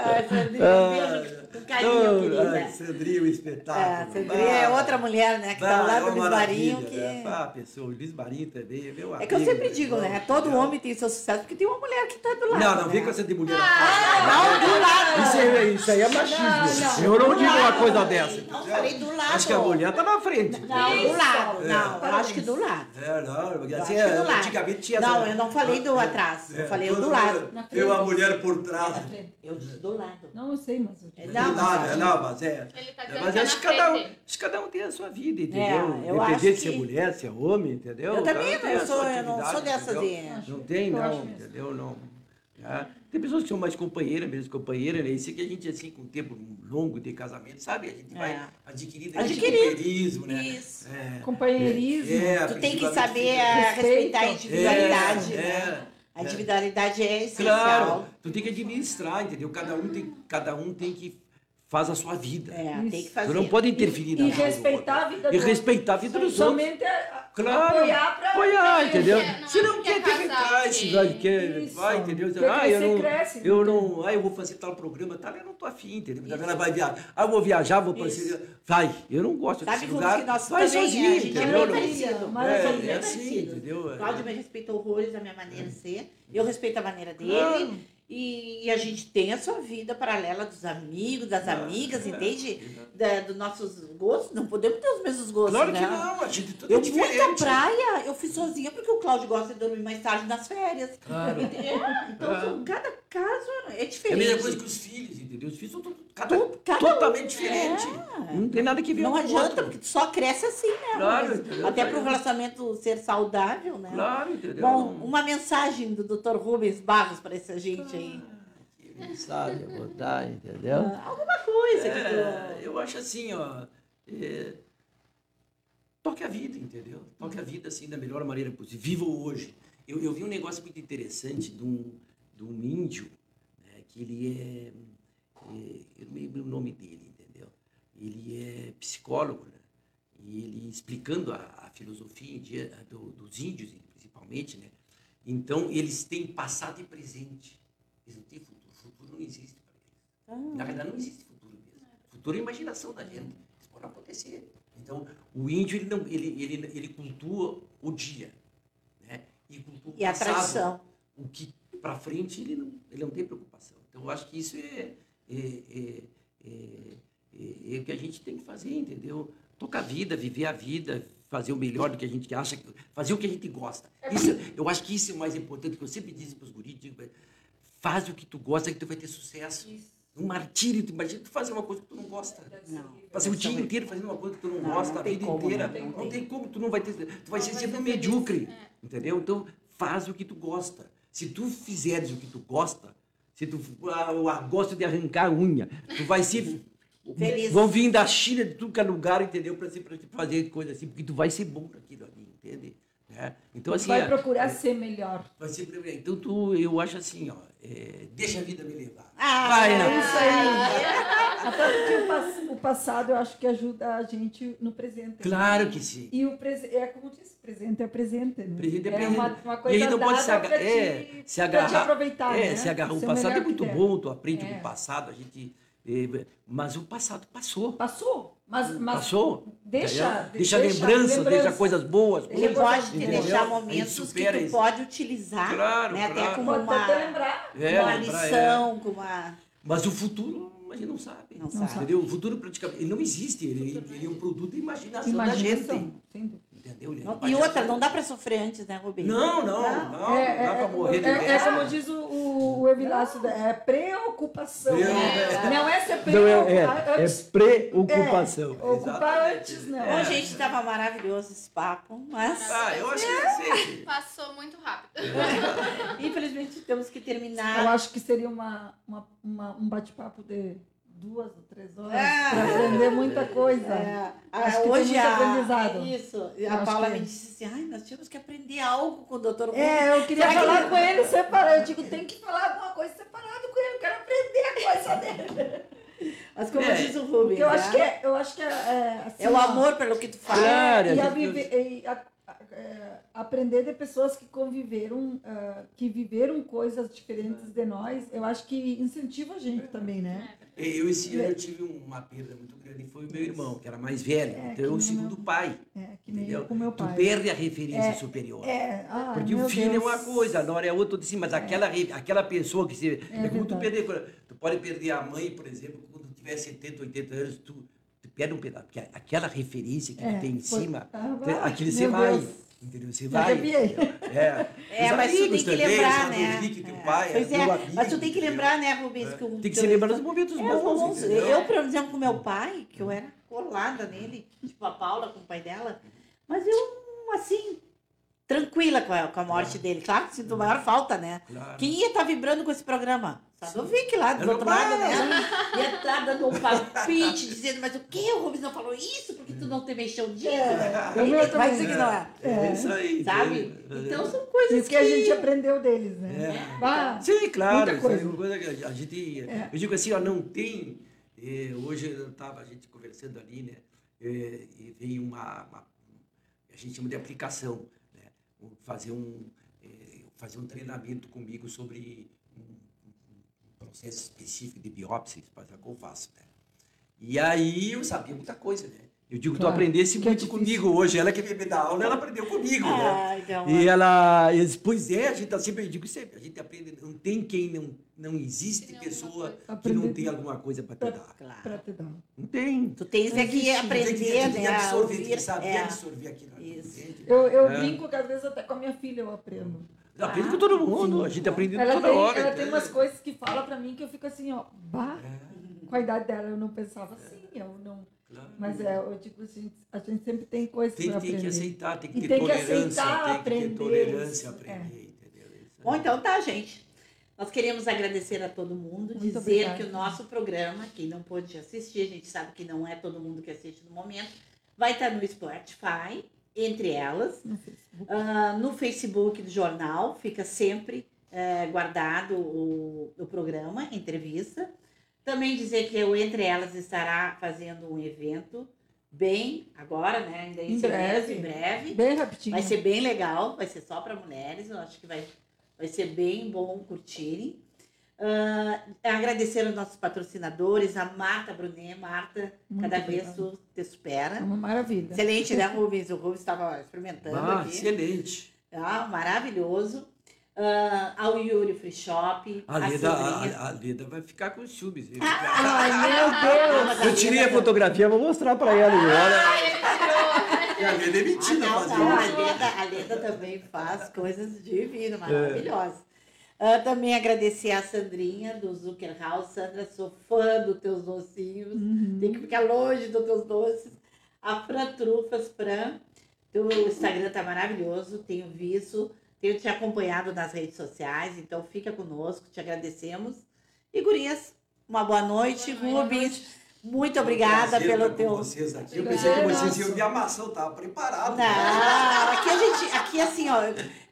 Ah, Sandrinha, um beijo com carinho. Ai, Sandrinha, um espetáculo. É, Sandrinha é Ah, outra mulher, né? Que tá Ah, lá é do uma Bisbarinho. maravilha, Que... né? Ah, pessoa, o Luiz Marinho também, é meu É que eu amigo, sempre meu digo, né? Todo homem tem seu sucesso porque tem uma mulher que tá do lado. Não, não né? vem com essa de mulher. Não, do lado. Isso, é, isso aí é machismo. Não, não, eu não digo uma coisa dessa. Não, falei do lado. Acho que a mulher tá na frente. Não, do lado. É. Não, eu acho que do lado. É, não, porque Eu assim, do lado. antigamente tinha Não, eu não falei do atrás. Eu É, falei do lado. Tem uma mulher por trás. Eu disse do lado. Não, eu sei, mas eu É, Do Não, lado, mas- é, não, mas é. Ele tá Mas é acho que cada um, cada um tem a sua vida, entendeu? É, eu Independente se é que- mulher, se é homem, entendeu? Eu também, eu a sou, eu não sou atividade, dessas entendeu? de... Não tem, Eu não, mesmo. entendeu? Não. É. Tem pessoas que são mais companheiras, mesmo companheiras, né? Isso que a gente, assim, com o tempo longo de casamento, sabe? A gente vai É. adquirindo Adquirir. esse companheirismo, né? Isso. É. Companheirismo. É, Tu tem que saber respeitar a Respeito. individualidade, É, né? é, A é. individualidade é Claro, essencial. tu tem que administrar, entendeu? Cada um tem, cada um tem que faz a sua vida. É, tem que fazer. Tu não pode interferir na E vida do respeitar a vida E respeitar a vida dos outros. Somente a- Claro. apoiar pra... Apoiar, entendeu? Não, Se não não quer, quer tem que casar, entrar, se sim. vai, quer, Isso. vai, entendeu? Ah, eu não, cresce, eu não ah, eu vou fazer tal programa, tal, eu não tô afim, entendeu? Mas ela vai viajar, ah, eu vou viajar, vou para Isso. vai, eu não gosto Sabe desse lugar, vai também, sozinho, é entendeu? Não- parecido. É, é assim, entendeu? O Cláudio me respeita horrores da minha maneira de ser. Eu respeito a maneira dele. Claro. E, e a gente tem a sua vida paralela dos amigos, das amigas, entende? Da, dos nossos gostos. Não podemos ter os mesmos gostos, Claro né? que não, a gente tudo Eu é fui diferente. à praia, eu fui sozinha porque o Cláudio gosta de dormir mais tarde nas férias. Claro. É, então, cada caso é É a diferente. mesma coisa que os filhos, entendeu? Os filhos são tudo, cada, cada um. totalmente diferente. Não tem nada que ver Não um adianta, outro. porque tu só cresce assim, né? Claro, entendeu? Até para o relacionamento ser saudável, né? Claro, entendeu? Bom, Não- uma mensagem do Dr. Rubens Barros para essa gente aí. Que mensagem eu vou dar, entendeu? Ah, alguma coisa que É, tu... eu acho assim, ó. é, toque a vida, entendeu? Toque a vida assim da melhor maneira possível. Viva hoje. Eu, eu vi um negócio muito interessante de um, de um índio, né, que ele é, é. Eu não me lembro o nome dele, entendeu? Ele é psicólogo, né? E ele explicando a, a filosofia india- do- dos índios, principalmente, né? Então, eles têm passado e presente. Eles não têm futuro. Futuro não existe para eles. Na verdade, não existe futuro mesmo. Futuro é a imaginação da gente. Isso pode acontecer. Então, o índio, ele, não, ele, ele, ele cultua o dia. Né? E cultua o E a tradição. O que para frente, ele não, ele não tem preocupação. Então, eu acho que isso é, é, é, é, é, é o que a gente tem que fazer, entendeu? Tocar a vida, viver a vida, fazer o melhor do que a gente acha, fazer o que a gente gosta. Isso, eu acho que isso é o mais importante, que eu sempre disse para os guris, digo, faz o que tu gosta que tu vai ter sucesso. Um martírio, tu imagina tu fazer uma coisa que tu não gosta. Não. Fazer o dia inteiro fazendo uma coisa que tu não, Não, gosta, não a vida como, inteira. não tem Não, como. tem como, tu não vai ter. Tu vai ser vai sempre ser medíocre. Entendeu? Então, faz o que tu gosta. Se tu fizeres o que tu gosta, se tu ah, gosta de arrancar unha, tu vai ser. Feliz. Vão vir da China, de tudo que é lugar, entendeu? Para fazer coisa assim, porque tu vai ser bom naquilo ali, entende? Né? Então, assim. Vai é- procurar ser melhor. Vai ser primeiro. Então, tu, eu acho assim, ó, é, deixa a vida me levar. Ah, vai, É né? isso aí. Até porque o, pass- o passado eu acho que ajuda a gente no presente. né? Claro que sim. E o presente, é como disse, presente é presente. Né? Presente é é presente. uma, uma E coisa aí não pode se, dada aga- pra é, te, se te agarrar. aproveitar, é, né? se agarrar. O Ser passado é muito bom, tu aprende É. com o passado, a gente. É, mas o passado passou. Passou, mas, mas Passou. deixa, entendeu? de- deixa, lembrança, deixa coisas boas. Ele coisas, pode te entendeu? deixar gente momentos que tu isso. pode utilizar, Claro, né? Até claro. como Pode uma, até lembrar. É, uma lembrar, é. lição, como uma... Mas o futuro a gente não sabe. Não sabe. Entendeu? O futuro praticamente ele não existe. Ele, ele é um produto da imaginação, da Imaginação. gente. sem dúvida. Entendeu? Ele é Não- E outra, não dá para sofrer antes, né, Rubens? Não, não, não. Não, É, dá é, pra morrer de é, é vez. como diz o, o, o Evilácio, é preocupação. Preo- né? Não é ser Não, preocupar é, é, preocupação. É, ocupar antes, não. Bom, gente, estava maravilhoso esse papo, mas Ah, eu acho que sim. Passou muito rápido. infelizmente temos que Eu terminar. acho que seria uma, uma, uma- um bate-papo de duas ou três horas Ah. para aprender muita coisa. É, Acho a- que tem hoje muito a, aprendizado. isso, Eu a acho Paula que- me disse assim, ai, nós tínhamos que aprender algo com o doutor. É, eu queria Será que falar ele- com ele separado. Eu digo, tem que falar alguma coisa separado com ele. Eu quero aprender a coisa dele. Mas como É, diz o Rubens, eu né? acho que é, eu acho que é, é, assim, é o amor pelo que tu faz. Claro, e a a viver- e a- a- é, aprender de pessoas que conviveram, ah, que viveram coisas diferentes de nós, eu acho que incentiva a gente também, né? Eu, esse ano, eu tive uma perda muito grande, foi o meu irmão, que era mais velho. É, então, é o segundo nem pai. É, que nem Entendeu? eu com meu Tu pai. perde a referência É, superior. É, ai, Porque o meu filho Deus. é uma coisa, a nora é outra, assim, mas aquela, re- aquela pessoa que se. É, como tu perder. Tu pode perder a mãe, por exemplo, quando tiver 70, 80 anos, tu, tu perde um pedaço. Porque aquela referência que É, tu tem em cima, Ah, aquilo você meu vai. Entendeu? Você Me vai. arrepiei. É, É, Os mas tu tem que também, lembrar, né? Teu É. pai, Pois é, amigo, mas tu tem que entendeu? lembrar, né, Rubens? Que o Tem que se lembrar dos momentos É, bons? Eu, por exemplo, com meu pai, que eu era colada nele, tipo a Paula com o pai dela, mas eu, assim, tranquila com a, com a morte dele. Claro que sinto maior falta, né? Claro. Quem ia estar vibrando com esse programa? Só do Vic lá, do outro lado, né? Ia estar dando um palpite, dizendo, mas o que? O Rubens não falou isso? Porque tu não te mexeu disso? o meu Vai dizer que não é. É isso aí. Sabe? entendeu? Então são coisas Isso que a gente aprendeu deles, né? É. Sim, claro. Muita é coisa. uma coisa que a gente. É. Eu digo assim, ó, não tem. eh, hoje eu estava a gente conversando ali, né? eh, e veio uma, uma- A gente chama de aplicação, né? Fazer um, eh, fazer um treinamento comigo sobre processo específico de biópsia, que eu faço, né? E aí eu sabia muita coisa, né? Eu digo, tu Claro, aprendesse que é muito difícil. comigo hoje. Ela que veio me dar aula, ela aprendeu comigo, né? Ai, que amor. E ela, eu disse, pois é, a gente tá sempre, eu digo sempre, a gente aprende, não tem quem não, não existe Tem pessoa alguma que não Aprender tem alguma coisa para te dar. Claro. pra te dar. Não tem. Tu tens é que Tu tem que- aprender, tu tem que né? absorver, tem que saber É. absorver aquilo. Isso. Eu, eu É. brinco que às vezes até com a minha filha eu aprendo. Eu aprendo com todo mundo, a gente aprende Ela toda tem, hora. ela tem umas coisas que fala pra mim que eu fico assim, ó, bah, É, com a idade dela eu não pensava assim, eu não. claro. Mas é, eu digo assim, a gente sempre tem coisas Tem, pra tem aprender. que aceitar, tem que E ter tem que tolerância, aceitar, tem que aprender, ter tolerância a isso, aprender, entendeu? Isso Bom, então tá, gente. Nós queremos agradecer a todo mundo, Muito dizer obrigada. que o nosso programa, quem não pôde assistir, a gente sabe que não é todo mundo que assiste no momento, vai estar no Spotify, entre elas, No Facebook. ah, no Facebook do jornal, fica sempre eh, guardado o, o programa, entrevista. Também dizer que o Entre Elas estará fazendo um evento bem agora, né? Ainda Em breve. em breve. Bem rapidinho. Vai ser bem legal, vai ser só para mulheres, eu acho que vai, vai ser bem bom curtirem. Ah, agradecer aos nossos patrocinadores, a Marta Brunet. Marta, Muito cada vez tu te supera. É uma maravilha. Excelente, né, Rubens? O Rubens estava experimentando Ah, aqui. excelente. Ah, maravilhoso. ah, ao Yuri Free Shop, A Leda, a, a Leda vai ficar com ciúmes. Ai, meu Ah, Deus! Eu tirei a fotografia, vou mostrar pra ela agora. E a Leda é Ah, mentira não, fazer não, a. Leda, a Leda também faz coisas divinas, maravilhosas. Ah, também agradecer a Sandrinha do Zucker House. Sandra, sou fã dos teus docinhos. Tem que ficar longe dos teus doces. A Fran Trufas, Fran. Teu Instagram tá maravilhoso, tenho visto. Tenho te acompanhado nas redes sociais, então fica conosco, te agradecemos. E Gurias, uma boa noite. Boa noite. Rubens, muito obrigada pelo estar teu. com vocês aqui. Eu pensei que vocês iam me amassar, eu tava preparado. Não, aqui a gente, aqui assim, ó,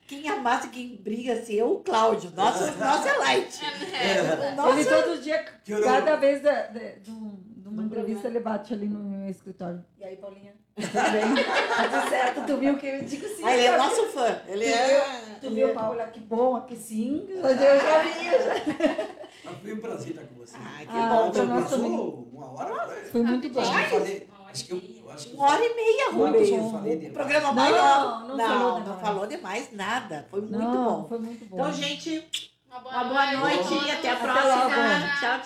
quem amassa, quem briga assim é o Cláudio. Nosso, nosso é light. É, O nosso Ele todo dia, cada vez da- de, de um- de uma entrevista, ele bate ali no meu escritório. E aí, Paulinha? Tudo bem? Tá tudo certo? Tu viu que eu digo sim. Ah, ele é nosso fã. Ele é. vi. Tu viu, Paula? Que bom, aqui sim. Eu já vi. eu já- Mas Foi um prazer estar com vocês. Ai, que Ah, bom. Passou uma hora. Foi muito bom. Acho que eu Acho Uma hora e meia, Rubens. falei O programa Não, maior. não não, falou não demais. falou demais nada. Foi muito Não, bom. Foi muito bom. Então, gente, Uma uma boa noite e até a Até próxima. logo. Tchau,